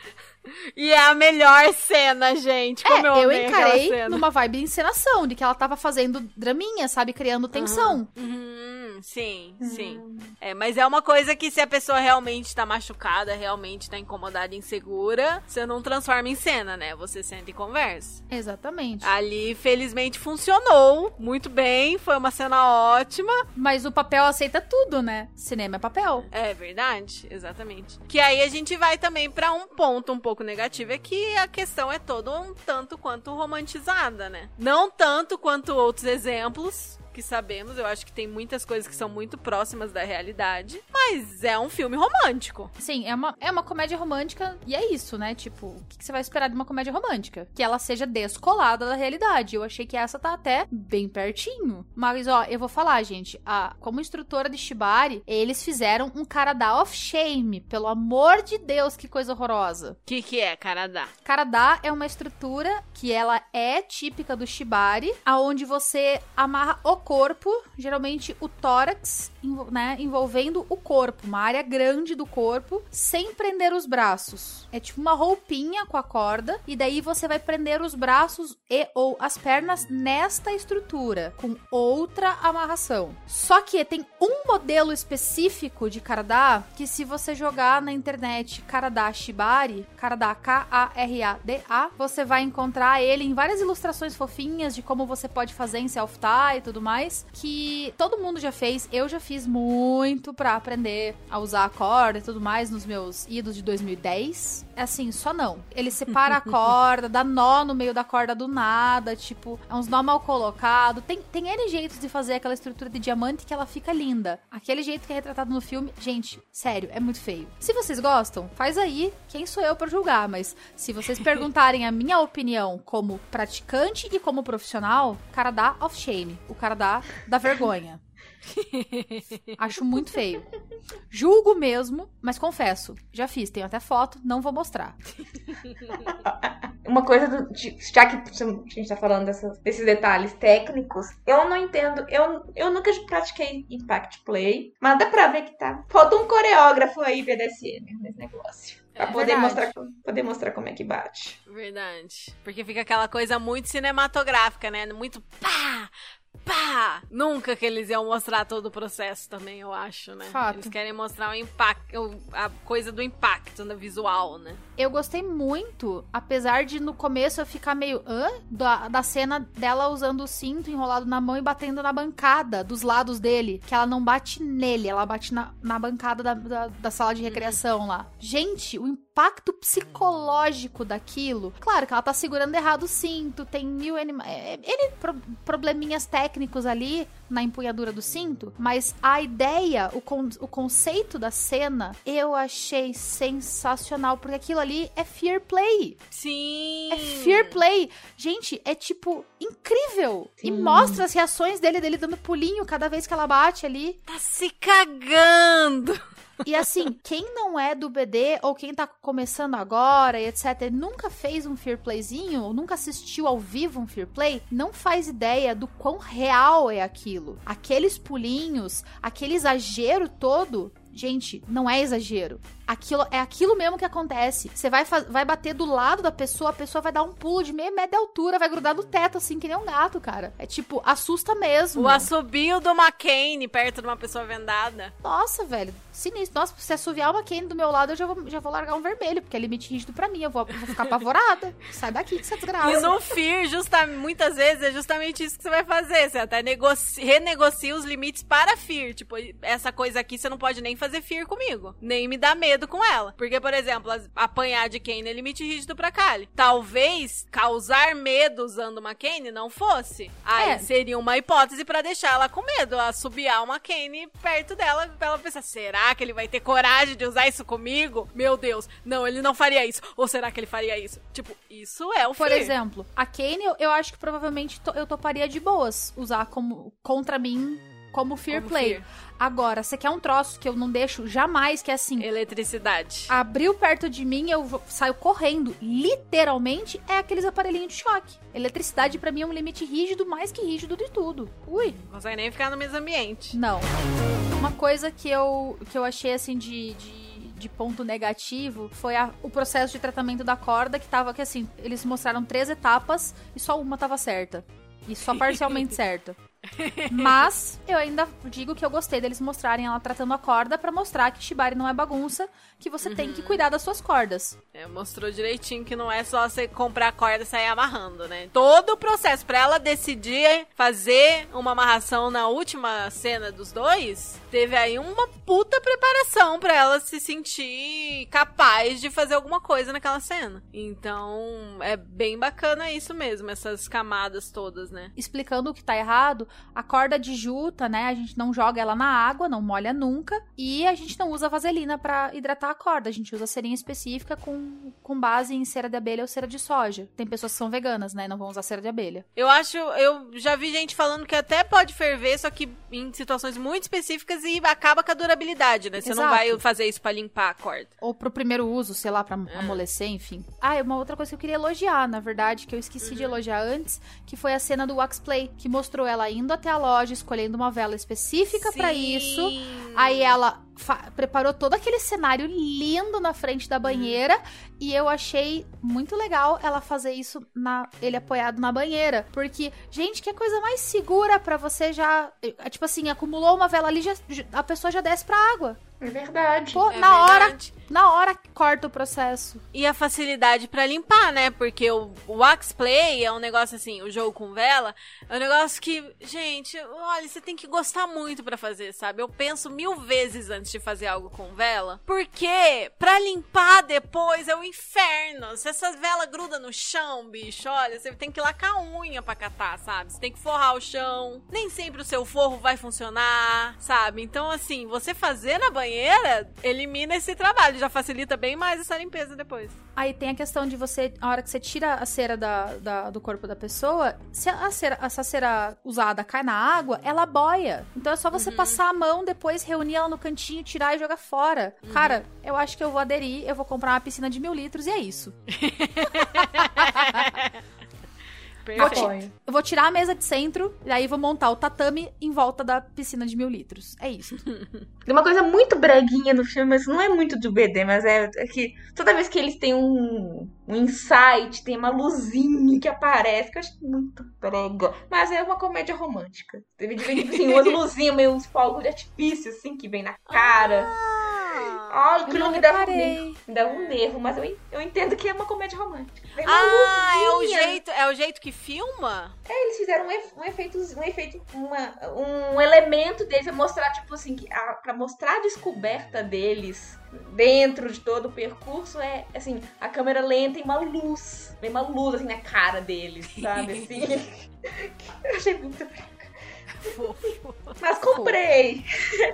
B: E é a melhor cena, gente. Como eu,
C: É, eu
B: aquela
C: encarei numa vibe de encenação, de que ela tava fazendo draminha, sabe? Criando tensão.
B: Uhum, sim, sim. É, mas é uma coisa que se a pessoa realmente tá machucada, realmente tá incomodada, insegura, você não transforma em cena, né? Você senta e conversa.
C: Exatamente.
B: Ali, felizmente, funcionou muito bem, foi uma cena ótima.
C: Mas o papel aceita tudo, né? Cinema é papel.
B: É verdade, exatamente. Que aí a gente vai também pra um ponto um pouco negativo, é que a questão é toda um tanto quanto romantizada, né? Não tanto quanto outros exemplos que sabemos, eu acho que tem muitas coisas que são muito próximas da realidade, mas é um filme romântico.
C: Sim, é uma, é uma comédia romântica e é isso, né? Tipo, o que, que você vai esperar de uma comédia romântica? Que ela seja descolada da realidade. Eu achei que essa tá até bem pertinho. Mas, ó, eu vou falar, gente. A, como instrutora de Shibari, eles fizeram um Karada of Shame. Pelo amor de Deus, que coisa horrorosa.
B: O que que é, Canadá?
C: Karada é uma estrutura que ela é típica do Shibari, aonde você amarra o corpo, geralmente o tórax, né, envolvendo o corpo, uma área grande do corpo, sem prender os braços. É tipo uma roupinha com a corda e daí você vai prender os braços e ou as pernas nesta estrutura com outra amarração. Só que tem um modelo específico de Karada que se você jogar na internet Karada Shibari, Karada K-A-R-A-D-A, você vai encontrar ele em várias ilustrações fofinhas de como você pode fazer em self-tie e tudo mais. Mais, que todo mundo já fez, eu já fiz muito pra aprender a usar a corda e tudo mais nos meus idos de 2010. É assim, só não. Ele separa a <laughs> corda, dá nó no meio da corda do nada, tipo, é uns nó mal colocado. Tem, tem N jeitos de fazer aquela estrutura de diamante que ela fica linda. Aquele jeito que é retratado no filme, gente, sério, é muito feio. Se vocês gostam, faz aí. Quem sou eu pra julgar? Mas se vocês perguntarem a minha opinião como praticante e como profissional, o cara dá off shame. O cara dá da vergonha. <laughs> Acho muito feio. Julgo mesmo, mas confesso, já fiz, tenho até foto, não vou mostrar. <laughs>
D: Uma coisa, do, de- já que a gente tá falando dessas- desses detalhes técnicos, eu não entendo, eu, eu nunca pratiquei Impact Play, mas dá pra ver que tá. Falta um coreógrafo aí BDSM nesse negócio. Pra
B: É
D: poder,
C: verdade.
D: mostrar, poder mostrar como é que bate.
B: Verdade. Porque fica aquela coisa muito cinematográfica, né? Muito pá! Pá! Nunca que eles iam mostrar todo o processo também, eu acho, né?
C: Fato.
B: Eles querem mostrar o impacto, a coisa do impacto no visual, né?
C: Eu gostei muito, apesar de no começo eu ficar meio hã? Da, da cena dela usando o cinto enrolado na mão e batendo na bancada dos lados dele. Que ela não bate nele, ela bate na, na bancada da, da, da sala de recreação lá. Gente, o impacto psicológico daquilo. Claro que ela tá segurando errado o cinto, tem mil anima é, Ele pro- probleminhas técnicos ali na empunhadura do cinto, mas a ideia, o, con- o conceito da cena, eu achei sensacional, porque aquilo ali é fear play.
B: Sim!
C: É fear play. Gente, é tipo incrível. E
D: Sim.
C: mostra as reações dele, dele dando pulinho cada vez que ela bate ali.
B: Tá se cagando!
C: E assim, quem não é do BD ou quem tá começando agora e etc, nunca fez um Fear Playzinho, ou nunca assistiu ao vivo um Fear Play, não faz ideia do quão real é aquilo. Aqueles pulinhos, aquele exagero todo, gente, não é exagero. Aquilo é aquilo mesmo que acontece. Você vai, vai bater do lado da pessoa, a pessoa vai dar um pulo de meio metro de altura, vai grudar no teto, assim, que nem um gato, cara. É tipo, assusta mesmo.
B: O assobio do McCain perto de uma pessoa vendada.
C: Nossa, velho, sinistro. Nossa, se assoviar uma Kane do meu lado, eu já vou, já vou largar um vermelho, porque é limite rígido pra mim. Eu vou, vou ficar apavorada. <laughs> Sai daqui que você é desgraça.
B: E no FIR, justa, muitas vezes, é justamente isso que você vai fazer. Você até negocia, renegocia os limites para FIR. Tipo, essa coisa aqui você não pode nem fazer FIR comigo. Nem me dar medo com ela. Porque, por exemplo, apanhar de Kane é limite rígido pra Kali. Talvez causar medo usando uma Kane não fosse. Aí
C: É.
B: seria uma hipótese pra deixar ela com medo. Assobiar uma Kane perto dela pra ela pensar: será que ele vai ter coragem de usar isso comigo? Meu Deus, não, ele não faria isso. Ou será que ele faria isso? Tipo, isso é o
C: Por
B: FIR.
C: exemplo, a Kane, eu, acho que provavelmente eu toparia de boas usar como contra mim como Fear
B: Como
C: Play.
B: fear.
C: Agora, você quer um troço que eu não deixo jamais, que é assim.
B: Eletricidade.
C: Abriu perto de mim, eu saio correndo. Literalmente é aqueles aparelhinhos de choque. Eletricidade pra mim é um limite rígido, mais que rígido de tudo. Ui.
B: Não consegue nem ficar no mesmo ambiente.
C: Não. Uma coisa que eu, que eu achei assim de, de, de ponto negativo foi a- o processo de tratamento da corda, que tava que assim, eles mostraram três etapas e só uma tava certa. E só <laughs> parcialmente certa. <laughs> Mas eu ainda digo que eu gostei deles mostrarem ela tratando a corda pra mostrar que Shibari não é bagunça, que você tem que cuidar das suas cordas.
B: É, mostrou direitinho que não é só você comprar a corda e sair amarrando, né? Todo o processo pra ela decidir fazer uma amarração na última cena dos dois, teve aí uma puta preparação pra ela se sentir capaz de fazer alguma coisa naquela cena. Então, é bem bacana isso mesmo, essas camadas todas, né?
C: explicando o que tá errado, a corda de juta, né? A gente não joga ela na água, não molha nunca. E a gente não usa vaselina pra hidratar a corda. A gente usa serinha específica com, com base em cera de abelha ou cera de soja. Tem pessoas que são veganas, né? Não vão usar cera de abelha.
B: Eu acho, eu já vi gente falando que até pode ferver, só que em situações muito específicas e acaba com a durabilidade, né? Você não
C: Exato.
B: vai fazer isso pra limpar a corda.
C: Ou pro primeiro uso, sei lá, pra amolecer, enfim. Ah, e uma outra coisa que eu queria elogiar, na verdade, que eu esqueci de elogiar antes, que foi a cena do Wax Play, que mostrou ela indo até a loja, escolhendo uma vela específica pra
B: Sim.
C: isso. Aí ela preparou todo aquele cenário lindo na frente da banheira e eu achei muito legal ela fazer isso na ele apoiado na banheira, porque gente, que coisa mais segura pra você já, é, tipo assim, acumulou uma vela ali, já, a pessoa já desce pra água.
D: É verdade.
C: Pô,
B: É
C: na hora,
B: verdade.
C: na hora corta o processo.
B: E a facilidade pra limpar, né? Porque o, o Wax Play é um negócio assim, o jogo com vela, é um negócio que, gente, olha, você tem que gostar muito pra fazer, sabe? Eu penso mil vezes antes de fazer algo com vela, porque pra limpar depois é o inferno. Se essa vela gruda no chão, bicho, olha, você tem que lacar a unha pra catar, sabe? Você tem que forrar o chão. Nem sempre o seu forro vai funcionar, sabe? Então, assim, você fazer na banheira elimina esse trabalho, já facilita bem mais essa limpeza depois.
C: Aí tem a questão de você, a hora que você tira a cera da, da- do corpo da pessoa, se a cera, essa cera usada cai na água, ela boia. Então é só você passar a mão, depois reunir ela no cantinho, tirar e jogar fora. Cara, eu acho que eu vou aderir, eu vou comprar uma piscina de mil litros e é isso. <laughs>
B: Perfeito.
D: Apoio.
C: Eu vou tirar a mesa de centro, e aí vou montar o tatame em volta da piscina de mil litros. É isso. <laughs>
D: Tem uma coisa muito breguinha no filme, mas não é muito do BD, mas é, é que toda vez que eles têm um, um insight, tem uma luzinha que aparece, que eu acho muito brega. Mas é uma comédia romântica. Teve de assim, umas <laughs> luzinhas, meio uns fogos de artifício, assim, que vem na cara. Ai, que
C: Eu
D: não me dá um nervo. Me dá um nervo, mas eu, eu entendo que é uma comédia romântica. Uma
B: Ah, é o jeito, é o jeito que filma?
D: Eles fizeram um, efe- um efeito, um efeito, uma- um elemento deles mostrar, tipo assim, que a, pra mostrar a descoberta deles dentro de todo o percurso é assim, a câmera lenta e uma luz. Vem uma luz assim na cara deles, sabe? Assim. <laughs> Eu achei muito.
B: Fofo.
D: Mas comprei.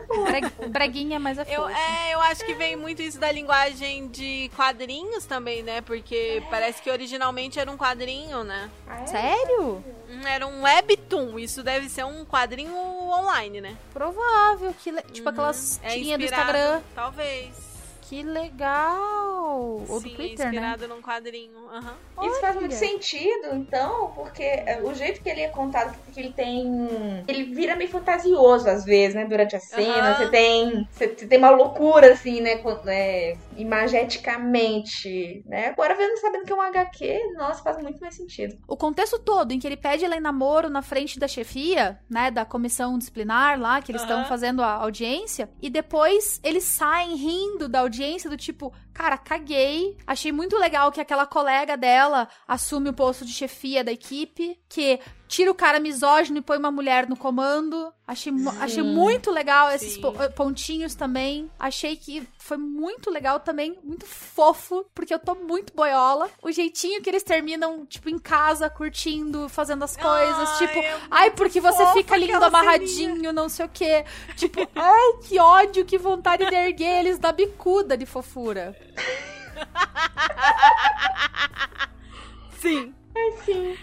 C: Bre- Breguinha, mas é
B: Eu,
C: fofo.
B: é, eu acho que vem muito isso da linguagem de quadrinhos também, né? Porque parece que originalmente era um quadrinho, né?
D: Ah, é?
C: Sério?
B: Hum, Era um webtoon. Isso deve ser um quadrinho online, né?
C: Provável. Que Tipo aquelas
B: É
C: do Instagram.
B: Talvez.
C: Que legal! Ou
B: Sim,
C: do Twitter, né?
B: inspirado num quadrinho. aham.
D: Isso faz muito sentido, então, porque é, o jeito que ele é contado, que ele tem. Ele vira meio fantasioso às vezes, né? Durante a cena.
B: Aham.
D: Você tem. Você tem uma loucura, assim, né? quando- é, imageticamente. Né? Agora, vendo sabendo que é um HQ, nossa, faz muito mais sentido.
C: O contexto todo em que ele pede ela em namoro na frente da chefia, né, da comissão disciplinar lá, que eles estão
B: Aham.
C: fazendo a audiência, e depois eles saem rindo da audiência do tipo, cara, caguei. Achei muito legal que aquela colega dela assume o posto de chefia da equipe, que tira o cara misógino e põe uma mulher no comando. Achei, mu- achei muito legal esses
B: Sim.
C: po- eh, pontinhos também. Achei que foi muito legal também, muito fofo, porque eu tô muito boiola. O jeitinho que eles terminam, tipo, em casa, curtindo, fazendo as coisas.
B: Ai,
C: tipo,
B: é
C: ai, porque você fica lindo amarradinho, não sei o quê. Tipo, ai, que ódio, que vontade de erguer eles da bicuda de fofura. <laughs>
B: Sim.
D: Sim.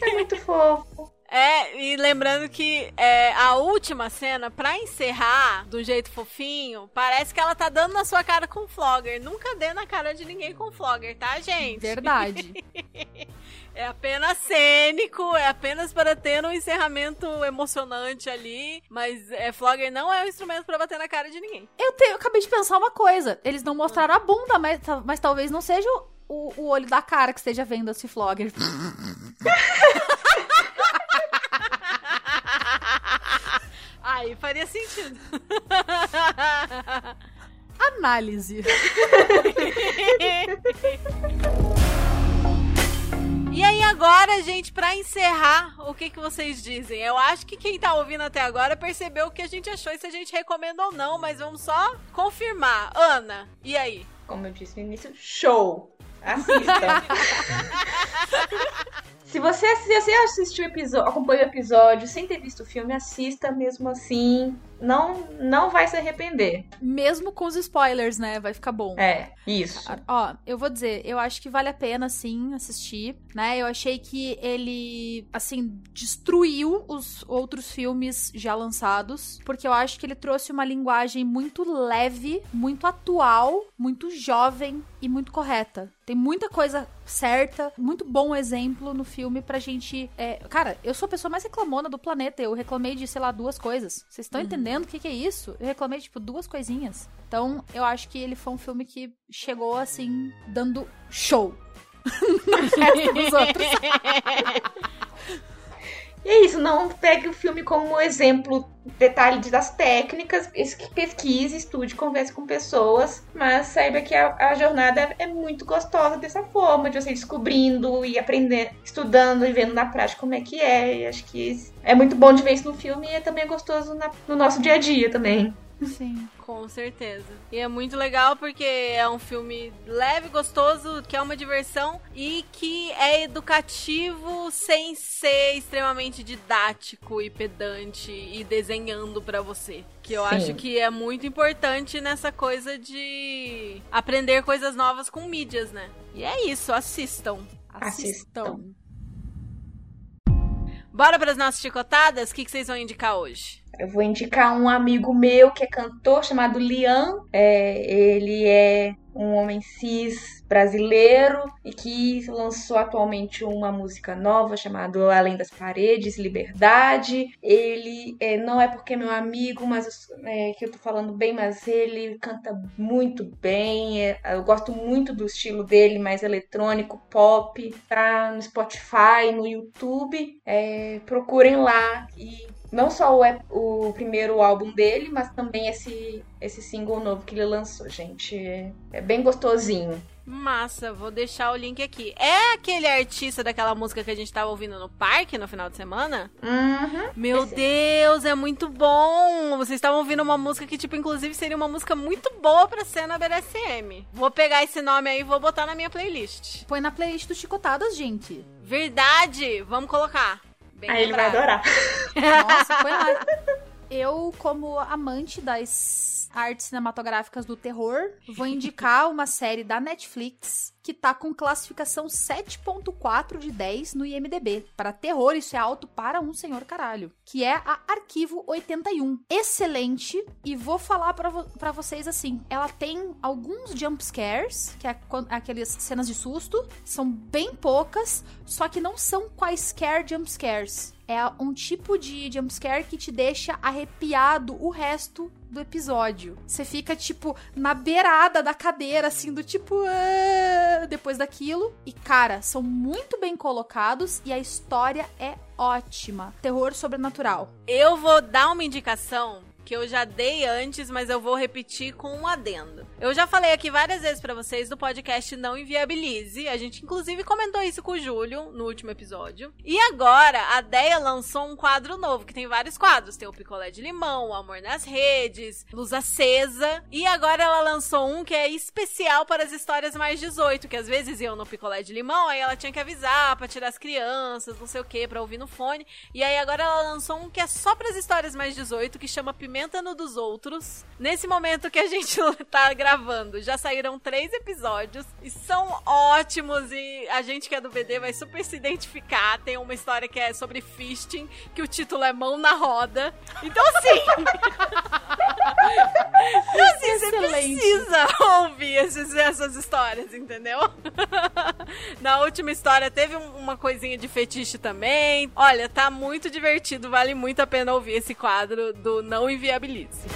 D: É muito fofo.
B: É, e lembrando que é, a última cena, pra encerrar do jeito fofinho, parece que ela tá dando na sua cara com flogger. Nunca dê na cara de ninguém com flogger, tá, gente?
C: Verdade. <laughs>
B: É apenas cênico, é apenas para ter um encerramento emocionante ali. Mas é, flogger não é um instrumento pra bater na cara de ninguém.
C: Eu, te- eu acabei de pensar uma coisa. Eles não mostraram a bunda, mas, ta- mas talvez não seja o, o olho da cara que esteja vendo esse flogger. <laughs>
B: Aí faria sentido.
C: Análise. <laughs>
B: E aí agora, gente, pra encerrar, o que, que vocês dizem? Eu acho que quem tá ouvindo até agora percebeu o que a gente achou e se a gente recomenda ou não, mas vamos só confirmar. Ana, e aí?
D: Como eu disse no início, show! Assista! <laughs> Se você, se você assistiu episódio, acompanhou o episódio sem ter visto o filme, assista mesmo assim. Não, não vai se arrepender.
C: Mesmo com os spoilers, né? Vai ficar bom.
D: É, isso.
C: Ó, eu vou dizer, eu acho que vale a pena, sim, assistir, né? Eu achei que ele, assim, destruiu os outros filmes já lançados, porque eu acho que ele trouxe uma linguagem muito leve, muito atual, muito jovem e muito correta. Tem muita coisa certa, muito bom exemplo no filme pra gente. é, Cara, eu sou a pessoa mais reclamona do planeta. Eu reclamei de, sei lá, duas coisas. Vocês estão entendendo o que, que é isso? Eu reclamei, tipo, duas coisinhas. Então, eu acho que ele foi um filme que chegou, assim, dando show. <laughs> no resto dos outros. <laughs>
D: E é isso, não pegue o filme como exemplo, detalhe das técnicas, pesquise, estude, converse com pessoas, mas saiba que a, a jornada é muito gostosa dessa forma, de você descobrindo e aprendendo, estudando e vendo na prática como é que é. E acho que é muito bom de ver isso no filme e é também gostoso na, no nosso dia a dia também.
C: Sim.
B: Com certeza. E é muito legal porque é um filme leve, gostoso, que é uma diversão e que é educativo sem ser extremamente didático e pedante e desenhando para você. Que eu
D: Sim.
B: acho que é muito importante nessa coisa de aprender coisas novas com mídias, né? E é isso, assistam.
D: Assistam.
B: Bora para as nossas chicotadas? O que, que vocês vão indicar hoje?
D: Eu vou indicar um amigo meu que é cantor chamado Liam. É, ele é um homem cis brasileiro e que lançou atualmente uma música nova chamada Além das Paredes, Liberdade. Ele é, não é porque é meu amigo, mas é, que eu tô falando bem, mas ele canta muito bem. É, eu gosto muito do estilo dele, mais eletrônico, pop. Tá no Spotify, no YouTube. É, procurem lá e não só o, o primeiro álbum dele, mas também esse, esse single novo que ele lançou, gente. É, é bem gostosinho.
B: Massa, vou deixar o link aqui. É aquele artista daquela música que a gente tava ouvindo no parque no final de semana?
D: Uhum.
B: Meu. Deus, é muito bom! Vocês estavam ouvindo uma música que, tipo, inclusive seria uma música muito boa pra ser na BDSM. Vou pegar esse nome aí e vou botar na minha playlist.
C: Põe na playlist do Chicotadas, gente.
B: Verdade! Vamos colocar. Bem
D: Aí ele vai
B: lembrado.
D: adorar. <laughs>
C: Nossa, põe lá. Eu, como amante das artes cinematográficas do terror, vou indicar <laughs> uma série da Netflix que tá com classificação 7.4 de 10 no IMDB. Para terror, isso é alto para um senhor caralho. Que é a Arquivo 81. Excelente. E vou falar pra vo- vocês assim: ela tem alguns jump scares, que é aquelas cenas de susto, são bem poucas, só que não são quaisquer jump scares. É um tipo de jumpscare que te deixa arrepiado o resto do episódio. Você fica, tipo, na beirada da cadeira, assim, do tipo. "Ah", depois daquilo. E, cara, são muito bem colocados e a história é ótima. Terror sobrenatural.
B: Eu vou dar uma indicação que eu já dei antes, mas eu vou repetir com um adendo. Eu já falei aqui várias vezes pra vocês do podcast Não Inviabilize. A gente inclusive comentou isso com o Júlio no último episódio. E agora a Deia lançou um quadro novo, que tem vários quadros. Tem o picolé de limão, o amor nas redes, luz acesa. E agora ela lançou um que é especial para as histórias mais 18, que às vezes iam no picolé de limão, aí ela tinha que avisar pra tirar as crianças, não sei o que, pra ouvir no fone. E aí agora ela lançou um que é só para as histórias mais 18, que chama Pimenta no dos Outros. Nesse momento que a gente <laughs> tá gravando, já saíram três episódios e são ótimos e a gente que é do BD vai super se identificar. Tem uma história que é sobre fisting, que o título é Mão na Roda. Então assim, <laughs> então, assim você precisa ouvir esses- essas histórias, entendeu? <laughs> Na última história teve um- uma coisinha de fetiche também. Olha, tá muito divertido, vale muito a pena ouvir esse quadro do Não Inviabilize.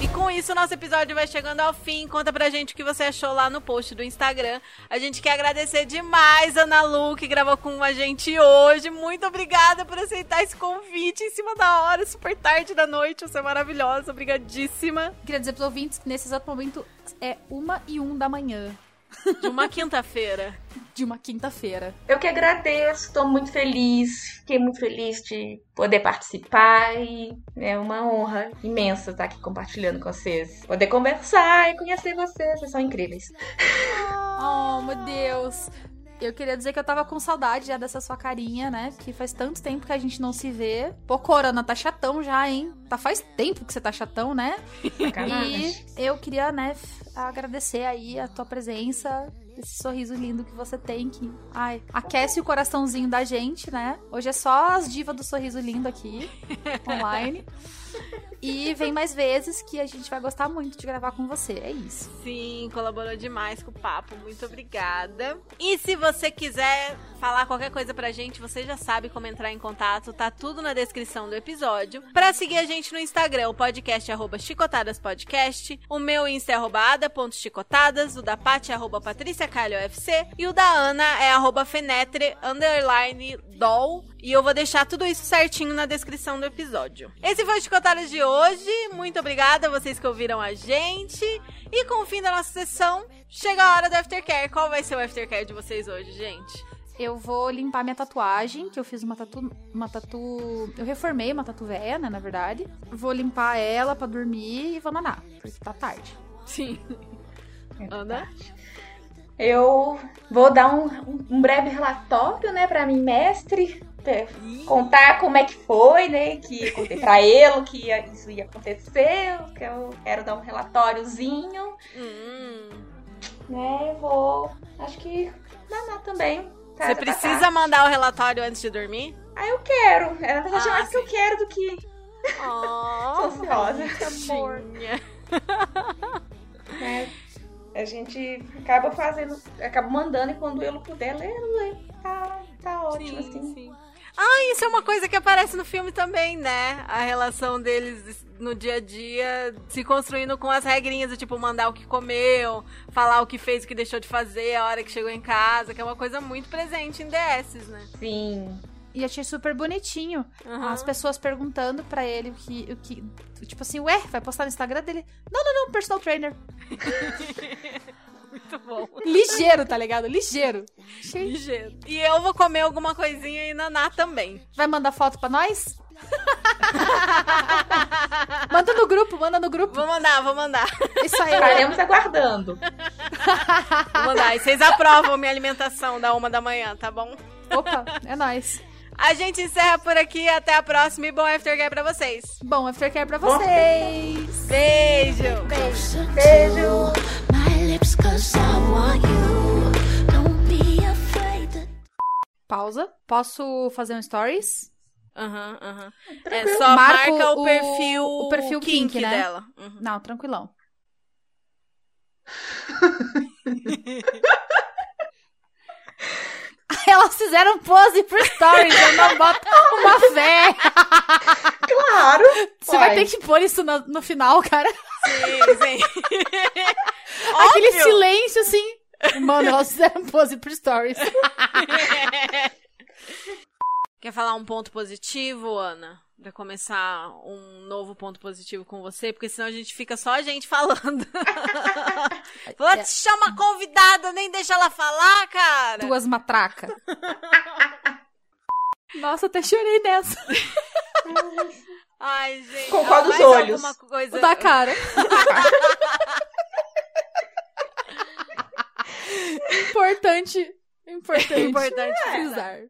B: E com isso, nosso episódio vai chegando ao fim. Conta pra gente o que você achou lá no post do Instagram. A gente quer agradecer demais a Ana Lu, que gravou com a gente hoje. Muito obrigada por aceitar esse convite em cima da hora, super tarde da noite. Você é maravilhosa, obrigadíssima.
C: Queria dizer pros ouvintes que nesse exato momento é uma e um da manhã <laughs>
B: De uma quinta-feira.
C: de uma quinta-feira.
D: Eu que agradeço, tô muito feliz. Fiquei muito feliz de poder participar e é uma honra imensa estar aqui compartilhando com vocês. Poder conversar e conhecer vocês, vocês são incríveis.
C: Oh, meu Deus. Eu queria dizer que eu tava com saudade já dessa sua carinha, né? Que faz tanto tempo que a gente não se vê. Pô, Corona, tá chatão já, hein? Tá faz tempo que você tá chatão, né?
D: Sacanagem.
C: E eu queria, né, agradecer aí a tua presença, esse sorriso lindo que você tem, que, ai, aquece o coraçãozinho da gente, né? Hoje é só as divas do sorriso lindo aqui, <laughs> online. E vem mais vezes que a gente vai gostar muito de gravar com você. É isso.
B: Sim, colaborou demais com o papo. Muito obrigada. E se você quiser falar qualquer coisa pra gente, você já sabe como entrar em contato. Tá tudo na descrição do episódio. Pra seguir a gente no Instagram, o podcast é arroba. O meu Insta é arroba ada.chicotadas. O da Paty é arroba patriciacalhofc. E o da Ana é arroba fenetre, underline, doll. E eu vou deixar tudo isso certinho na descrição do episódio. Esse foi o Chicotadas de hoje. Muito obrigada a vocês que ouviram a gente. E com o fim da nossa sessão, chega a hora do aftercare. Qual vai ser o aftercare de vocês hoje, gente?
C: Eu vou limpar minha tatuagem, que eu fiz uma tatu. Uma tatu. Eu reformei uma tatu velha, né, na verdade. Vou limpar ela pra dormir e vou nanar, porque tá tarde.
B: Sim. <laughs> Ana?
D: Eu vou dar um, um breve relatório, né, pra mim, mestre. É, Contar como é que foi, né? Que contei pra ele que ia- isso ia acontecer. Que eu quero dar um relatóriozinho,
B: Hum.
D: né? Vou. Acho que naná também. Tá-
B: Você
D: tá
B: precisa
D: tarde.
B: mandar o relatório antes de dormir?
D: Ah, eu quero. É, na verdade,
B: Ah,
D: mais que eu
B: sim.
D: quero do que.
B: Oh, <laughs>
D: Tô ansiosa. <laughs>
B: bonitinha. <laughs>
D: né? A gente acaba fazendo, acaba mandando e quando ele puder ler, lê. Tá, tá ótimo,
B: Sim,
D: assim.
B: sim. Ah, isso é uma coisa que aparece no filme também, né? A relação deles no dia a dia se construindo com as regrinhas do tipo mandar o que comeu, falar o que fez, o que deixou de fazer, a hora que chegou em casa, que é uma coisa muito presente em DS, né?
D: Sim.
C: E achei super bonitinho.
B: Aham.
C: As pessoas perguntando pra ele o que, o que. Tipo assim, ué, vai postar no Instagram dele? Não, não, não, personal trainer. <laughs>
B: Muito bom.
C: Ligeiro, tá ligado? Ligeiro.
B: Ligeiro. E eu vou comer alguma coisinha e naná também.
C: Vai mandar foto pra nós? <laughs> manda no grupo, manda no grupo.
B: Vou mandar, vou mandar.
C: Isso aí.
D: Estaremos aguardando.
B: Vou mandar. E vocês aprovam minha alimentação da uma da manhã, tá bom?
C: Opa, é nóis.
B: A gente encerra por aqui. Até a próxima e bom aftercare pra vocês.
C: Bom aftercare pra vocês.
B: Beijo!
D: Beijo.
E: My
C: Pausa. Posso fazer um stories?
B: Aham, aham. É só
C: Marco
B: marca o,
C: o-
B: perfil,
C: o perfil
B: kink,
C: kink, né?
B: dela. Uhum.
C: Não, tranquilão. <laughs> <laughs> Elas fizeram pose pro stories, eu não boto uma fé. <laughs>
D: Claro.
C: Você vai ter que pôr isso no, no final, cara.
B: Sim, sim. <laughs>
C: Aquele
B: Óbvio.
C: silêncio assim. Mano, elas fizeram pose pro stories.
B: Quer falar um ponto positivo, Ana? Pra começar um novo ponto positivo com você, porque senão a gente fica só a gente falando. <laughs> Fala,
C: É.
B: te chama a convidada, nem deixa ela falar, cara.
C: Duas matracas. Nossa, até chorei nessa.
B: Ai, gente.
D: Com qual dos olhos?
B: Coisa...
C: O da cara. <laughs> importante. Importante.
B: Importante
C: frisar.